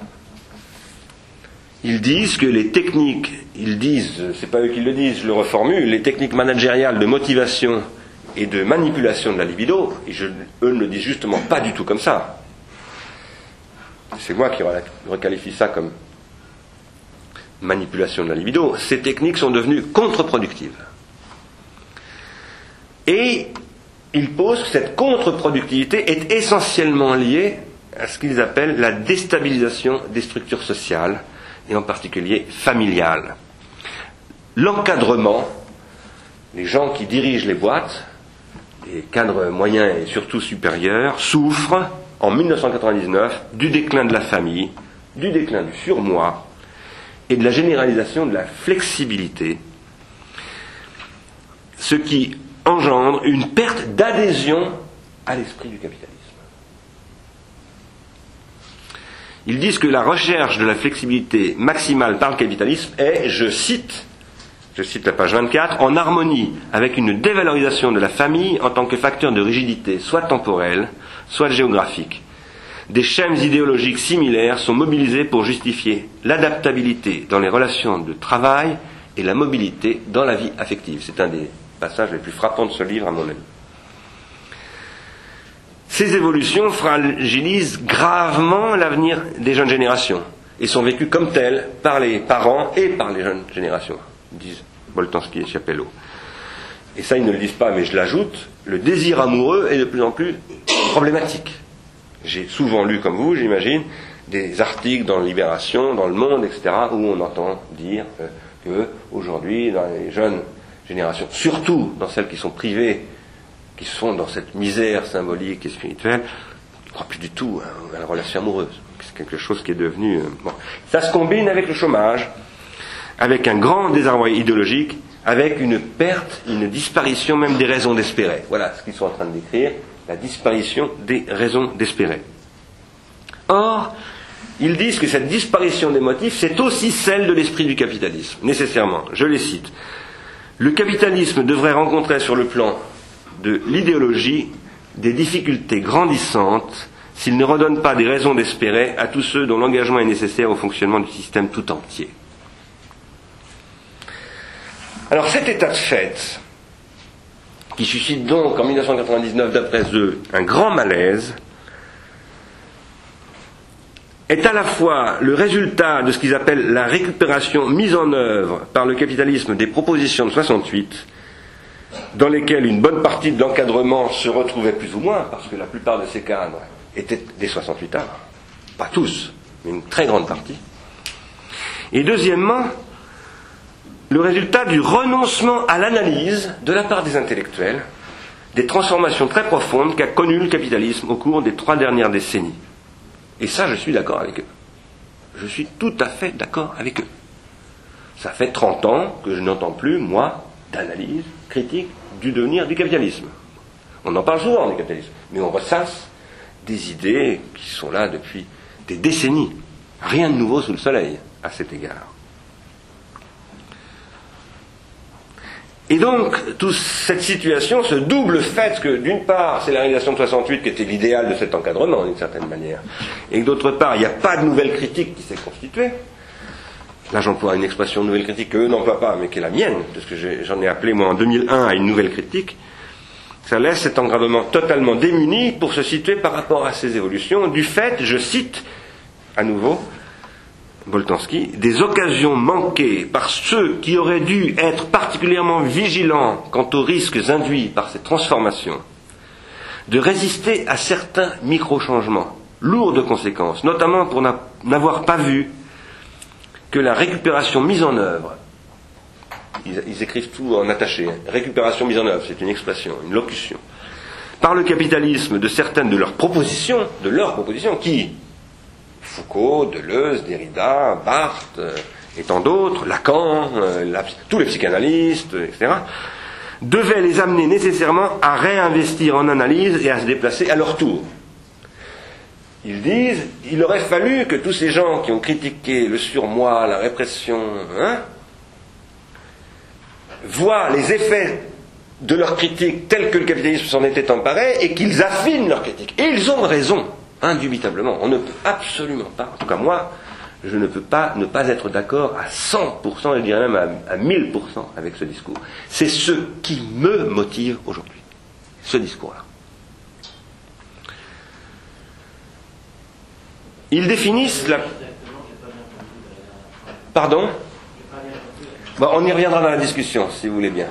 S2: Ils disent que les techniques, ils disent, c'est pas eux qui le disent, je le reformule, les techniques managériales de motivation et de manipulation de la libido, et eux ne le disent justement pas du tout comme ça. C'est moi qui requalifie ça comme manipulation de la libido. Ces techniques sont devenues contre-productives. Et ils posent que cette contre-productivité est essentiellement liée à ce qu'ils appellent la déstabilisation des structures sociales, et en particulier familiales. L'encadrement, les gens qui dirigent les boîtes, les cadres moyens et surtout supérieurs, souffrent en 1999 du déclin de la famille, du déclin du surmoi et de la généralisation de la flexibilité, ce qui engendre une perte d'adhésion à l'esprit du capitalisme. Ils disent que la recherche de la flexibilité maximale par le capitalisme est, je cite, je cite la page 24, en harmonie avec une dévalorisation de la famille en tant que facteur de rigidité, soit temporelle, soit géographique. Des schèmes idéologiques similaires sont mobilisés pour justifier l'adaptabilité dans les relations de travail et la mobilité dans la vie affective. C'est un des passages les plus frappants de ce livre, à mon avis. Ces évolutions fragilisent gravement l'avenir des jeunes générations et sont vécues comme telles par les parents et par les jeunes générations, disent Boltanski et Chapello. Et ça, ils ne le disent pas, mais je l'ajoute, le désir amoureux est de plus en plus problématique. J'ai souvent lu, comme vous, j'imagine, des articles dans Libération, dans Le Monde, etc., où on entend dire euh, que aujourd'hui, dans les jeunes générations, surtout dans celles qui sont privées qui sont dans cette misère symbolique et spirituelle, crois plus du tout à la relation amoureuse. C'est quelque chose qui est devenu. Euh, bon. Ça se combine avec le chômage, avec un grand désarroi idéologique, avec une perte, une disparition même des raisons d'espérer. Voilà ce qu'ils sont en train de décrire, la disparition des raisons d'espérer. Or, ils disent que cette disparition des motifs, c'est aussi celle de l'esprit du capitalisme, nécessairement. Je les cite. Le capitalisme devrait rencontrer sur le plan de l'idéologie des difficultés grandissantes s'il ne redonne pas des raisons d'espérer à tous ceux dont l'engagement est nécessaire au fonctionnement du système tout entier. Alors cet état de fait, qui suscite donc en 1999, d'après eux, un grand malaise, est à la fois le résultat de ce qu'ils appellent la récupération mise en œuvre par le capitalisme des propositions de 68, dans lesquelles une bonne partie de l'encadrement se retrouvait plus ou moins, parce que la plupart de ces cadres étaient des 68 ans. Pas tous, mais une très grande partie. Et deuxièmement, le résultat du renoncement à l'analyse de la part des intellectuels des transformations très profondes qu'a connues le capitalisme au cours des trois dernières décennies. Et ça, je suis d'accord avec eux. Je suis tout à fait d'accord avec eux. Ça fait 30 ans que je n'entends plus, moi, d'analyse critique du devenir du capitalisme. On en parle souvent du capitalisme, mais on ressasse des idées qui sont là depuis des décennies. Rien de nouveau sous le soleil à cet égard. Et donc, toute cette situation, ce double fait que, d'une part, c'est la réalisation de 68 qui était l'idéal de cet encadrement, d'une certaine manière, et que d'autre part, il n'y a pas de nouvelle critique qui s'est constituée. Là, j'emploie une expression nouvelle critique qu'eux n'emploient pas, mais qui est la mienne, parce que j'en ai appelé, moi, en 2001 à une nouvelle critique. Ça laisse cet encadrement totalement démuni pour se situer par rapport à ces évolutions, du fait, je cite à nouveau, Boltanski, des occasions manquées par ceux qui auraient dû être particulièrement vigilants quant aux risques induits par ces transformations, de résister à certains micro-changements, lourds de conséquences, notamment pour n'avoir pas vu que la récupération mise en œuvre, ils, écrivent tout en attaché, hein. récupération mise en œuvre, c'est une expression, une locution, par le capitalisme de certaines de leurs propositions, de leurs propositions, qui, Foucault, Deleuze, Derrida, Barthes euh, et tant d'autres, Lacan, euh, tous les psychanalystes, etc., devaient les amener nécessairement à réinvestir en analyse et à se déplacer à leur tour. Ils disent, il aurait fallu que tous ces gens qui ont critiqué le surmoi, la répression, hein, voient les effets de leur critique tels que le capitalisme s'en était emparé et qu'ils affinent leur critique. Et ils ont raison indubitablement. On ne peut absolument pas, en tout cas moi, je ne peux pas ne pas être d'accord à 100%, je dirais même à, 1000% avec ce discours. C'est ce qui me motive aujourd'hui, ce discours-là. Ils définissent la... Pardon bon, On y reviendra dans la discussion, si vous voulez bien.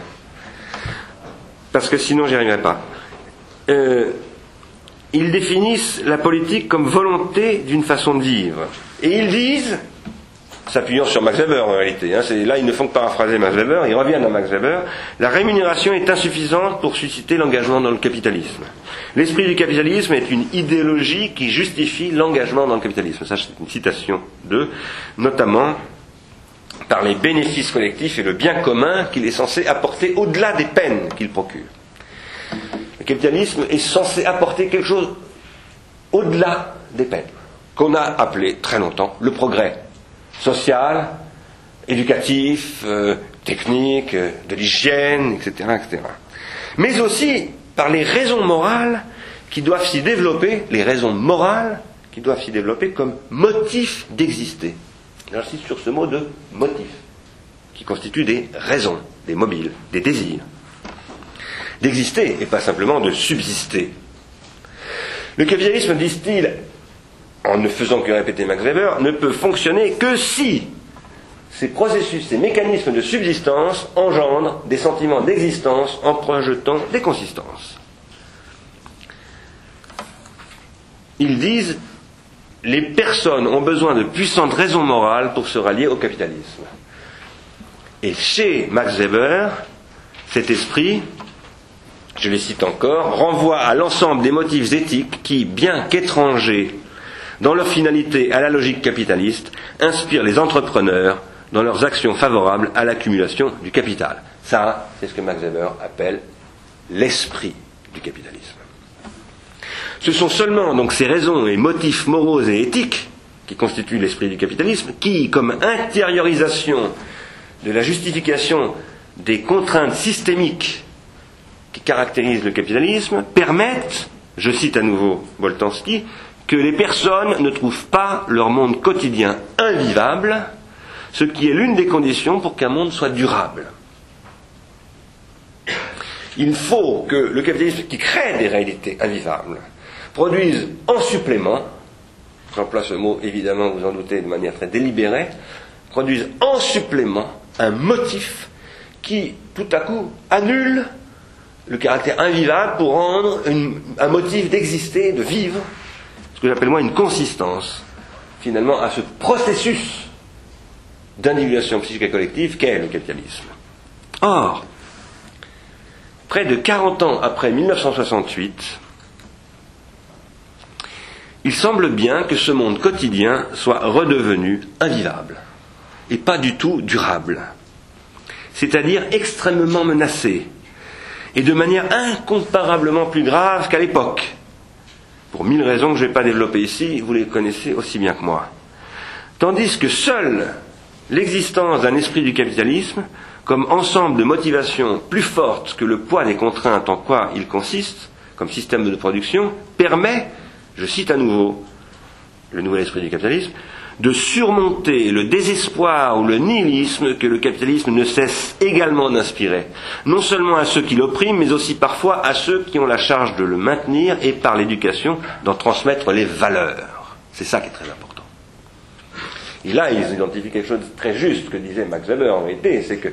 S2: Parce que sinon, j'y arriverai pas. Euh, ils définissent la politique comme volonté d'une façon de vivre. Et ils disent, s'appuyant sur Max Weber en réalité, hein, là ils ne font que paraphraser Max Weber, ils reviennent à Max Weber, la rémunération est insuffisante pour susciter l'engagement dans le capitalisme. L'esprit du capitalisme est une idéologie qui justifie l'engagement dans le capitalisme. Ça c'est une citation d'eux, notamment par les bénéfices collectifs et le bien commun qu'il est censé apporter au-delà des peines qu'il procure. Le capitalisme est censé apporter quelque chose au-delà des peines, qu'on a appelé très longtemps le progrès social, éducatif, euh, technique, euh, de l'hygiène, etc., etc. Mais aussi par les raisons morales qui doivent s'y développer, les raisons morales qui doivent s'y développer comme motif d'exister. J'insiste sur ce mot de motif, qui constitue des raisons, des mobiles, des désirs d'exister et pas simplement de subsister. Le capitalisme, disent-ils, en ne faisant que répéter Max Weber, ne peut fonctionner que si ces processus, ces mécanismes de subsistance engendrent des sentiments d'existence en projetant des consistances. Ils disent les personnes ont besoin de puissantes raisons morales pour se rallier au capitalisme. Et chez Max Weber, cet esprit
S1: je les cite encore, renvoient à l'ensemble des motifs éthiques qui, bien qu'étrangers dans leur finalité à la logique capitaliste, inspirent les entrepreneurs dans leurs actions favorables à l'accumulation du capital. Ça, c'est ce que Max Weber appelle l'esprit du capitalisme. Ce sont seulement donc ces raisons et motifs moraux et éthiques qui constituent l'esprit du capitalisme qui, comme intériorisation de la justification des contraintes systémiques qui caractérisent le capitalisme, permettent, je cite à nouveau Boltanski, que les personnes ne trouvent pas leur monde quotidien invivable, ce qui est l'une des conditions pour qu'un monde soit durable. Il faut que le capitalisme qui crée des réalités invivables produise en supplément, j'emploie ce mot évidemment, vous en doutez, de manière très délibérée, produise en supplément un motif qui, tout à coup, annule le caractère invivable pour rendre un motif d'exister, de vivre, ce que j'appelle moi une consistance, finalement, à ce processus d'individuation psychique et collective qu'est le capitalisme. Or, près de 40 ans après 1968, il semble bien que ce monde quotidien soit redevenu invivable et pas du tout durable, c'est-à-dire extrêmement menacé et de manière incomparablement plus grave qu'à l'époque, pour mille raisons que je ne vais pas développer ici, vous les connaissez aussi bien que moi. Tandis que seule l'existence d'un esprit du capitalisme, comme ensemble de motivations plus fortes que le poids des contraintes en quoi il consiste, comme système de production, permet je cite à nouveau le nouvel esprit du capitalisme, de surmonter le désespoir ou le nihilisme que le capitalisme ne cesse également d'inspirer, non seulement à ceux qui l'oppriment, mais aussi parfois à ceux qui ont la charge de le maintenir et par l'éducation d'en transmettre les valeurs. C'est ça qui est très important. Et là, ils identifient quelque chose de très juste que disait Max Weber en réalité, c'est que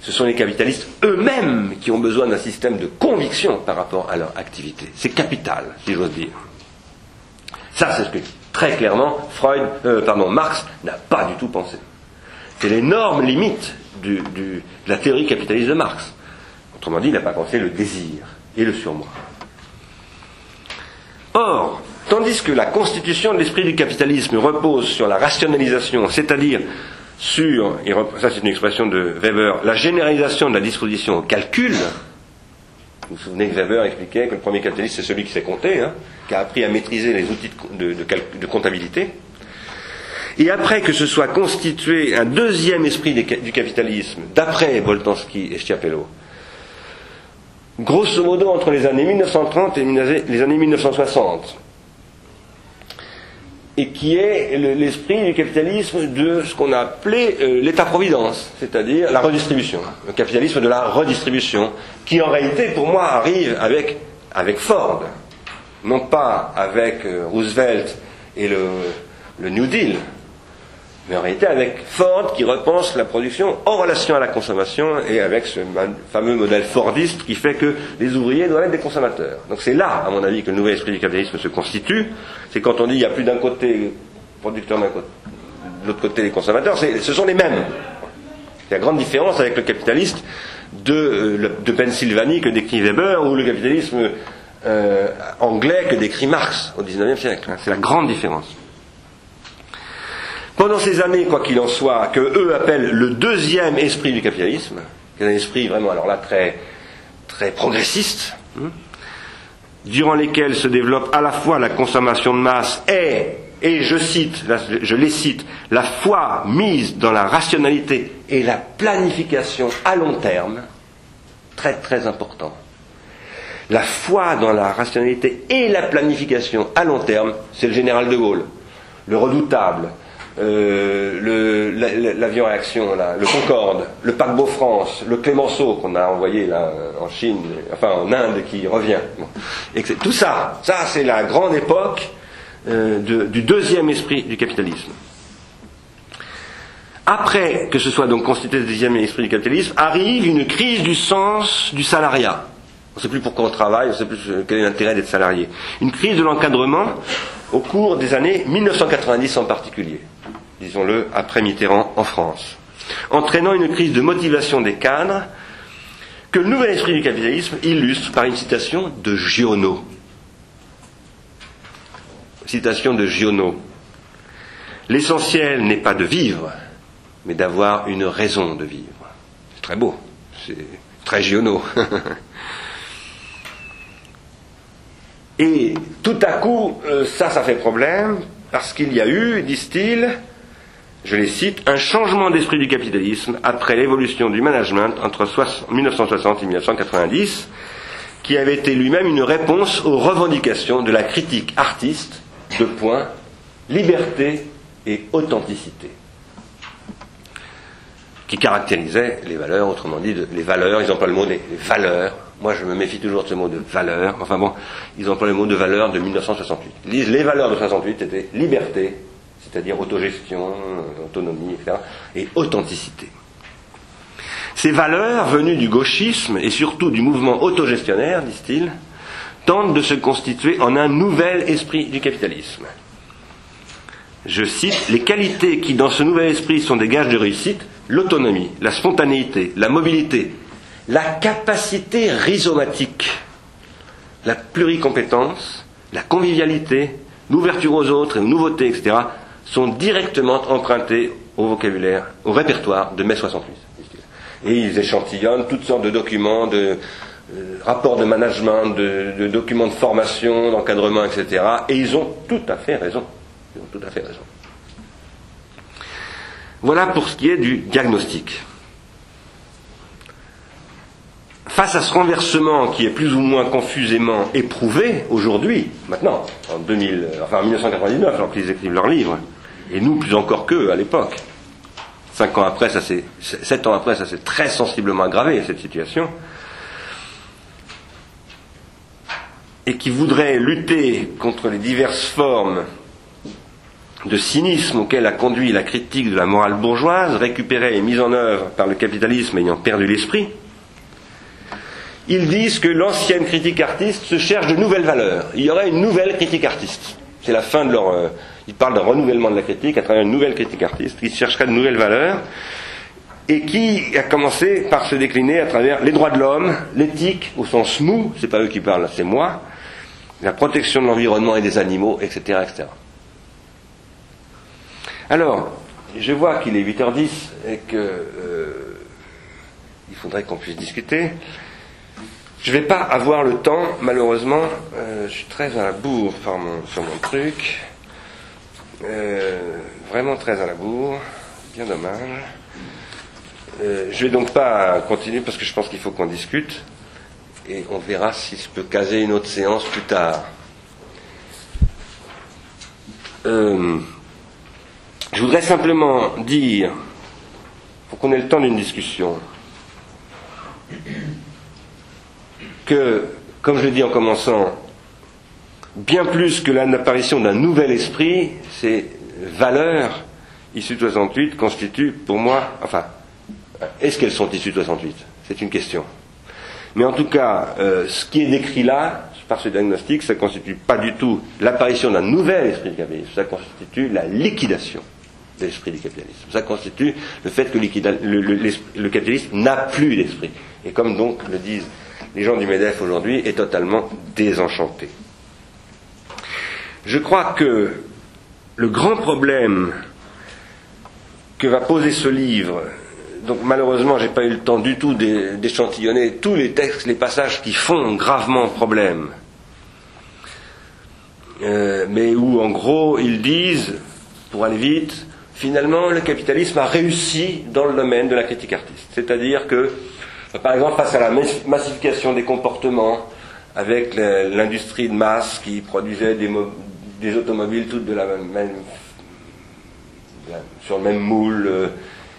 S1: ce sont les capitalistes eux-mêmes qui ont besoin d'un système de conviction par rapport à leur activité. C'est capital, si j'ose dire. Ça, c'est ce que très clairement Freud, euh, pardon, Marx n'a pas du tout pensé. C'est l'énorme limite de la théorie capitaliste de Marx. Autrement dit, il n'a pas pensé le désir et le surmoi. Or, tandis que la constitution de l'esprit du capitalisme repose sur la rationalisation, c'est-à-dire sur, et ça c'est une expression de Weber, la généralisation de la disposition au calcul, vous vous souvenez que Weber expliquait que le premier capitaliste, c'est celui qui sait compter, hein, qui a appris à maîtriser les outils de, comptabilité. Et après que ce soit constitué un deuxième esprit du capitalisme, d'après Boltanski et Schiapello, grosso modo entre les années 1930 et les années 1960, et qui est l'esprit du capitalisme de ce qu'on a appelé euh, l'État-providence, c'est-à-dire la redistribution, le capitalisme de la redistribution, qui en réalité pour moi arrive avec, avec Ford, non pas avec euh, Roosevelt et le, le New Deal, mais en réalité avec Ford qui repense la production en relation à la consommation et avec ce fameux modèle Fordiste qui fait que les ouvriers doivent être des consommateurs. Donc c'est là, à mon avis, que le nouvel esprit du capitalisme se constitue. C'est quand on dit il n'y a plus d'un côté producteur, de l'autre côté les consommateurs, ce sont les mêmes. Il y a grande différence avec le capitaliste de, euh, de Pennsylvanie que décrit Weber ou le capitalisme euh, anglais que décrit Marx au XIXe siècle. C'est la grande différence. Pendant ces années, quoi qu'il en soit, que eux appellent le deuxième esprit du capitalisme, qui est un esprit vraiment, alors là, très, très progressiste, hein, durant lesquels se développe à la fois la consommation de masse et, et je cite, je les cite, la foi mise dans la rationalité et la planification à long terme, très très important. La foi dans la rationalité et la planification à long terme, c'est le général de Gaulle, le redoutable, euh, l'avion à action, là, le Concorde, le paquebot France, le Clémenceau qu'on a envoyé là, en Chine, enfin en Inde qui revient. Tout ça, ça c'est la grande époque euh, du deuxième esprit du capitalisme. Après que ce soit donc constitué le deuxième esprit du capitalisme, arrive une crise du sens du salariat. On ne sait plus pourquoi on travaille, on ne sait plus quel est l'intérêt d'être salarié. Une crise de l'encadrement au cours des années 1990 en particulier, disons-le, après Mitterrand en France, entraînant une crise de motivation des cadres que le nouvel esprit du capitalisme illustre par une citation de Giono. Citation de Giono. L'essentiel n'est pas de vivre, mais d'avoir une raison de vivre. C'est très beau, c'est très Giono. Et tout à coup, euh, ça, ça fait problème, parce qu'il y a eu, disent-ils, je les cite, un changement d'esprit du capitalisme après l'évolution du management entre 1960 et 1990, qui avait été lui-même une réponse aux revendications de la critique artiste de points liberté et authenticité, qui caractérisait les valeurs, autrement dit, les valeurs, ils emploient le mot des valeurs, moi je me méfie toujours de ce mot de valeur, enfin bon, ils emploient le mot de valeur de 1968. Ils disent les valeurs de 68 étaient liberté, c'est-à-dire autogestion, autonomie, etc., et authenticité. Ces valeurs, venues du gauchisme et surtout du mouvement autogestionnaire, disent-ils, tentent de se constituer en un nouvel esprit du capitalisme. Je cite, les qualités qui dans ce nouvel esprit sont des gages de réussite, l'autonomie, la spontanéité, la mobilité, la capacité rhizomatique, la pluricompétence, la convivialité, l'ouverture aux autres et aux nouveautés, etc., sont directement empruntés au vocabulaire, au répertoire de mai 68. Et ils échantillonnent toutes sortes de documents, de euh, rapports de management, de, documents de formation, d'encadrement, etc. Et ils ont tout à fait raison. Ils ont tout à fait raison. Voilà pour ce qui est du diagnostic. Face à ce renversement qui est plus ou moins confusément éprouvé aujourd'hui, maintenant, en 2000, enfin en 1999, alors qu'ils écrivent leur livre, et nous plus encore qu'eux à l'époque. Cinq ans après, ça s'est, sept ans après, ça s'est très sensiblement aggravé cette situation. Et qui voudrait lutter contre les diverses formes de cynisme auquel a conduit la critique de la morale bourgeoise, récupérée et mise en œuvre par le capitalisme ayant perdu l'esprit, ils disent que l'ancienne critique artiste se cherche de nouvelles valeurs. Il y aurait une nouvelle critique artiste. C'est la fin de leur. Ils parlent d'un renouvellement de la critique à travers une nouvelle critique artiste qui chercherait de nouvelles valeurs et qui a commencé par se décliner à travers les droits de l'homme, l'éthique au sens mou, c'est pas eux qui parlent, c'est moi, la protection de l'environnement et des animaux, etc., etc. Alors, je vois qu'il est 8h10 et que euh, il faudrait qu'on puisse discuter. Je ne vais pas avoir le temps, malheureusement. Euh, je suis très à la bourre sur mon truc. Euh, vraiment très à la bourre. Bien dommage. Euh, je ne vais donc pas continuer parce que je pense qu'il faut qu'on discute. Et on verra si je peux caser une autre séance plus tard. je voudrais simplement dire, pour qu'on ait le temps d'une discussion, que, comme je l'ai dit en commençant, bien plus que l'apparition d'un nouvel esprit, ces valeurs issues de 68 constituent pour moi, enfin, est-ce qu'elles sont issues de 68 C'est une question. Mais en tout cas, euh, ce qui est décrit là, par ce diagnostic, ça ne constitue pas du tout l'apparition d'un nouvel esprit du capitalisme, ça constitue la liquidation de l'esprit du capitalisme. Ça constitue le fait que le, le capitalisme n'a plus d'esprit. Et comme donc le disent les gens du MEDEF aujourd'hui, est totalement désenchanté. Je crois que le grand problème que va poser ce livre, donc malheureusement je n'ai pas eu le temps du tout d'échantillonner tous les textes, les passages qui font gravement problème, euh, mais où en gros ils disent, pour aller vite, finalement le capitalisme a réussi dans le domaine de la critique artiste. C'est-à-dire que par exemple, face à la massification des comportements, avec l'industrie de masse qui produisait des, automobiles toutes de la même, sur le même moule, euh,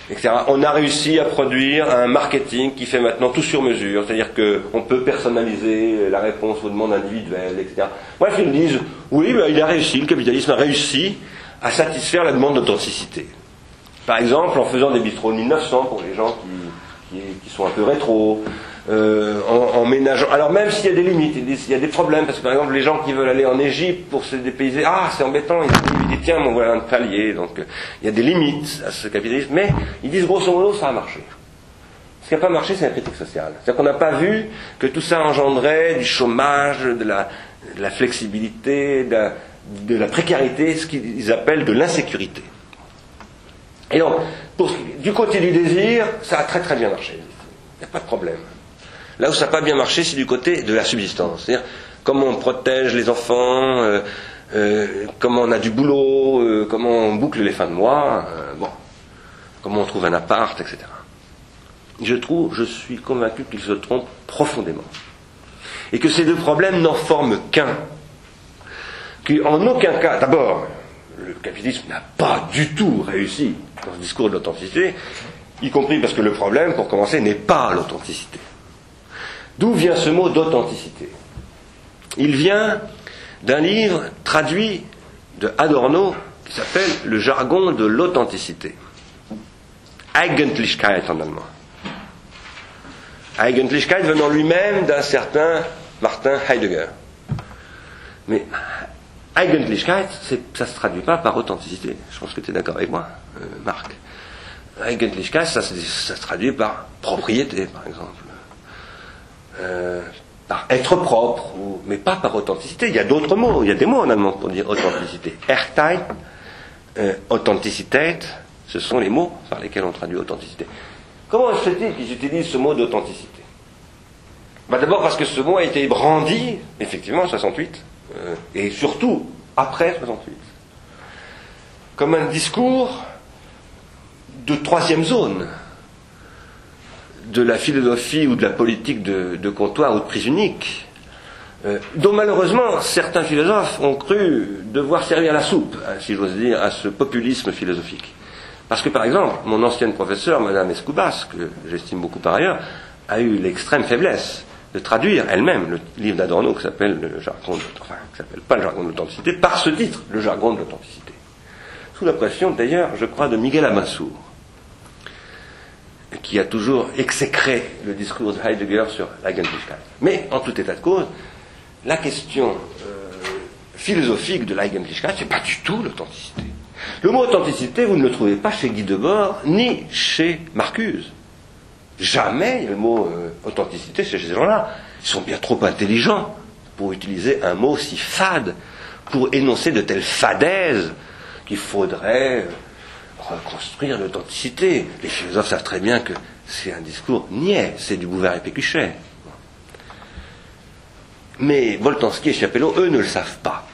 S1: etc. On a réussi à produire un marketing qui fait maintenant tout sur mesure, c'est-à-dire qu'on peut personnaliser la réponse aux demandes individuelles, etc. Bref, ils disent, oui, ben, il a réussi, le capitalisme a réussi à satisfaire la demande d'authenticité. Par exemple, en faisant des bistrots de 1900 pour les gens qui, sont un peu rétro, euh, en, ménageant. Alors même s'il y a des limites, il y a des problèmes, parce que par exemple les gens qui veulent aller en Égypte pour se dépayser, ah c'est embêtant, ils disent tiens, mon voilà un palier, donc euh, il y a des limites à ce capitalisme, mais ils disent grosso modo ça a marché.
S2: Ce qui n'a pas marché, c'est la critique sociale. C'est-à-dire qu'on n'a pas vu que tout ça engendrait du chômage, de la, flexibilité, de la, précarité, ce qu'ils appellent de l'insécurité. Et donc, du côté du désir, ça a très très bien marché. Il n'y a pas de problème. Là où ça n'a pas bien marché, c'est du côté de la subsistance. C'est-à-dire comment on protège les enfants, euh, euh, comment on a du boulot, euh, comment on boucle les fins de mois, bon, comment on trouve un appart, etc. Je trouve, je suis convaincu qu'il se trompe profondément. Et que ces deux problèmes n'en forment qu'un. Qu'en aucun cas, d'abord, le capitalisme n'a pas du tout réussi dans ce discours de l'authenticité, y compris parce que le problème, pour commencer, n'est pas l'authenticité. D'où vient ce mot d'authenticité? Il vient d'un livre traduit de Adorno qui s'appelle Le jargon de l'authenticité. Eigentlichkeit en allemand. Eigentlichkeit venant lui-même d'un certain Martin Heidegger. Mais Eigentlichkeit, ça ne se traduit pas par authenticité. Je pense que tu es d'accord avec moi, euh, Marc. Eigentlichkeit, ça, se traduit par propriété, par exemple. Euh, par être propre, mais pas par authenticité. Il y a d'autres mots, il y a des mots en allemand pour dire authenticité. Echtheit, euh, authenticité, ce sont les mots par lesquels on traduit authenticité. Comment se fait-il qu'ils utilisent ce mot d'authenticité? Bah, D'abord parce que ce mot a été brandi, effectivement, en 68, euh, et surtout après 68, comme un discours de troisième zone de la philosophie ou de la politique de, comptoir ou de prise unique, euh, dont malheureusement certains philosophes ont cru devoir servir la soupe, hein, si j'ose dire, à ce populisme philosophique. Parce que, par exemple, mon ancienne professeure, Madame Escoubas, que j'estime beaucoup par ailleurs, a eu l'extrême faiblesse de traduire elle-même le livre d'Adorno qui s'appelle le jargon de, enfin, qui s'appelle pas le jargon de l'authenticité, par ce titre, le jargon de l'authenticité. Sous la pression, d'ailleurs, je crois, de Miguel Amassour, qui a toujours exécré le discours de Heidegger sur la. Mais, en tout état de cause, la question euh, philosophique de l'Eigentlichkeit, c'est pas du tout l'authenticité. Le mot authenticité, vous ne le trouvez pas chez Guy Debord, ni chez Marcuse. Jamais le mot euh, authenticité chez ces gens-là. Ils sont bien trop intelligents pour utiliser un mot si fade, pour énoncer de telles fadaises qu'il faudrait euh, reconstruire l'authenticité. Les philosophes savent très bien que c'est un discours niais, c'est du Bouvard et Pécuchet. Mais Boltanski et Chapelot, eux, ne le savent pas.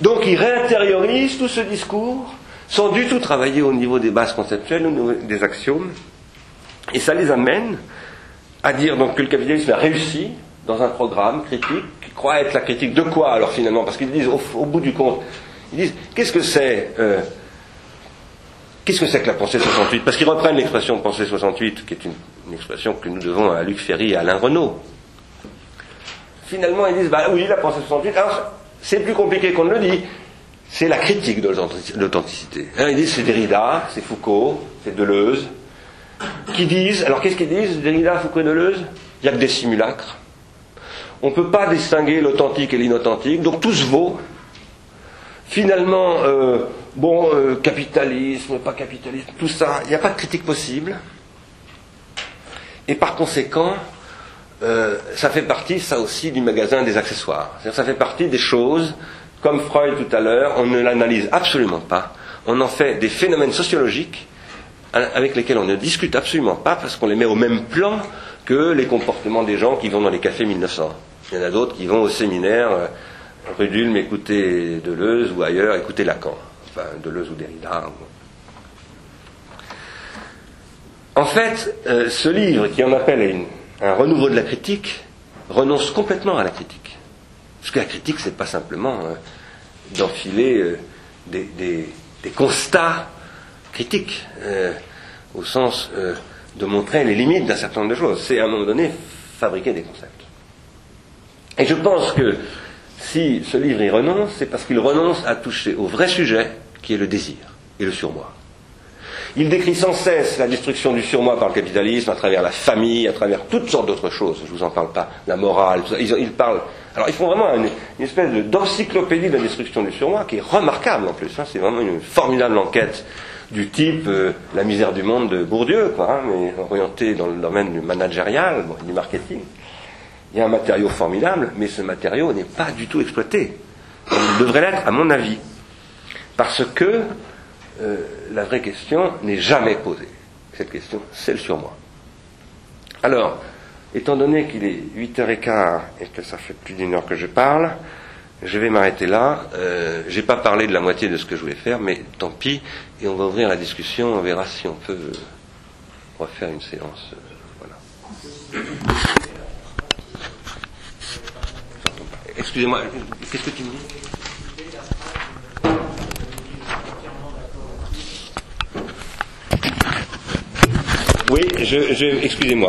S2: Donc ils réintériorisent tout ce discours sans du tout travailler au niveau des bases conceptuelles, au niveau des axiomes, et ça les amène à dire donc que le capitalisme a réussi dans un programme critique qui croit être la critique de quoi alors finalement? Parce qu'ils disent au, bout du compte, ils disent qu'est-ce que c'est euh, Qu'est-ce que c'est que la pensée 68 Parce qu'ils reprennent l'expression pensée 68, qui est une, expression que nous devons à Luc Ferry et à Alain Renault. Finalement, ils disent, bah oui, la pensée 68, alors c'est plus compliqué qu'on ne le dit. C'est la critique de l'authenticité. Hein, ils disent c'est Derrida, c'est Foucault, c'est Deleuze, qui disent, alors qu'est-ce qu'ils disent, Derrida, Foucault et Deleuze? Il n'y a que des simulacres. On ne peut pas distinguer l'authentique et l'inauthentique, donc tout se vaut. Finalement, euh, bon, euh, capitalisme, pas capitalisme, tout ça, il n'y a pas de critique possible. Et par conséquent, euh, ça fait partie, ça aussi, du magasin des accessoires. Ça fait partie des choses, comme Freud tout à l'heure, on ne l'analyse absolument pas. On en fait des phénomènes sociologiques avec lesquels on ne discute absolument pas parce qu'on les met au même plan que les comportements des gens qui vont dans les cafés 1900. Il y en a d'autres qui vont au séminaire euh, rue d'Ulm écouter Deleuze ou ailleurs écouter Lacan. Deleuze ou Derrida. En fait, euh, ce livre qui en appelle une un renouveau de la critique renonce complètement à la critique. Parce que la critique, c'est pas simplement euh, d'enfiler euh, des, constats critiques, euh, au sens de montrer les limites d'un certain nombre de choses. C'est à un moment donné fabriquer des concepts. Et je pense que si ce livre y renonce, c'est parce qu'il renonce à toucher au vrai sujet qui est le désir et le surmoi. Il décrit sans cesse la destruction du surmoi par le capitalisme, à travers la famille, à travers toutes sortes d'autres choses. Je ne vous en parle pas, la morale, tout ça. Ils. Alors ils font vraiment une, espèce d'encyclopédie de la destruction du surmoi qui est remarquable en plus. Hein. C'est vraiment une formidable enquête
S1: du type euh, La misère du monde de Bourdieu, quoi, hein, mais orienté dans le domaine du managérial, du marketing. Il y a un matériau formidable, mais ce matériau n'est pas du tout exploité. Il devrait l'être, à mon avis. Parce que euh, la vraie question n'est jamais posée. Cette question, celle sur moi. Alors, étant donné qu'il est 8h15 et que ça fait plus d'une heure que je parle, je vais m'arrêter là. Euh, j'ai pas parlé de la moitié de ce que je voulais faire, mais tant pis. Et on va ouvrir la discussion. On verra si on peut refaire une séance. Euh, voilà. Excusez-moi, qu'est-ce que tu me dis? Oui, je, excusez-moi.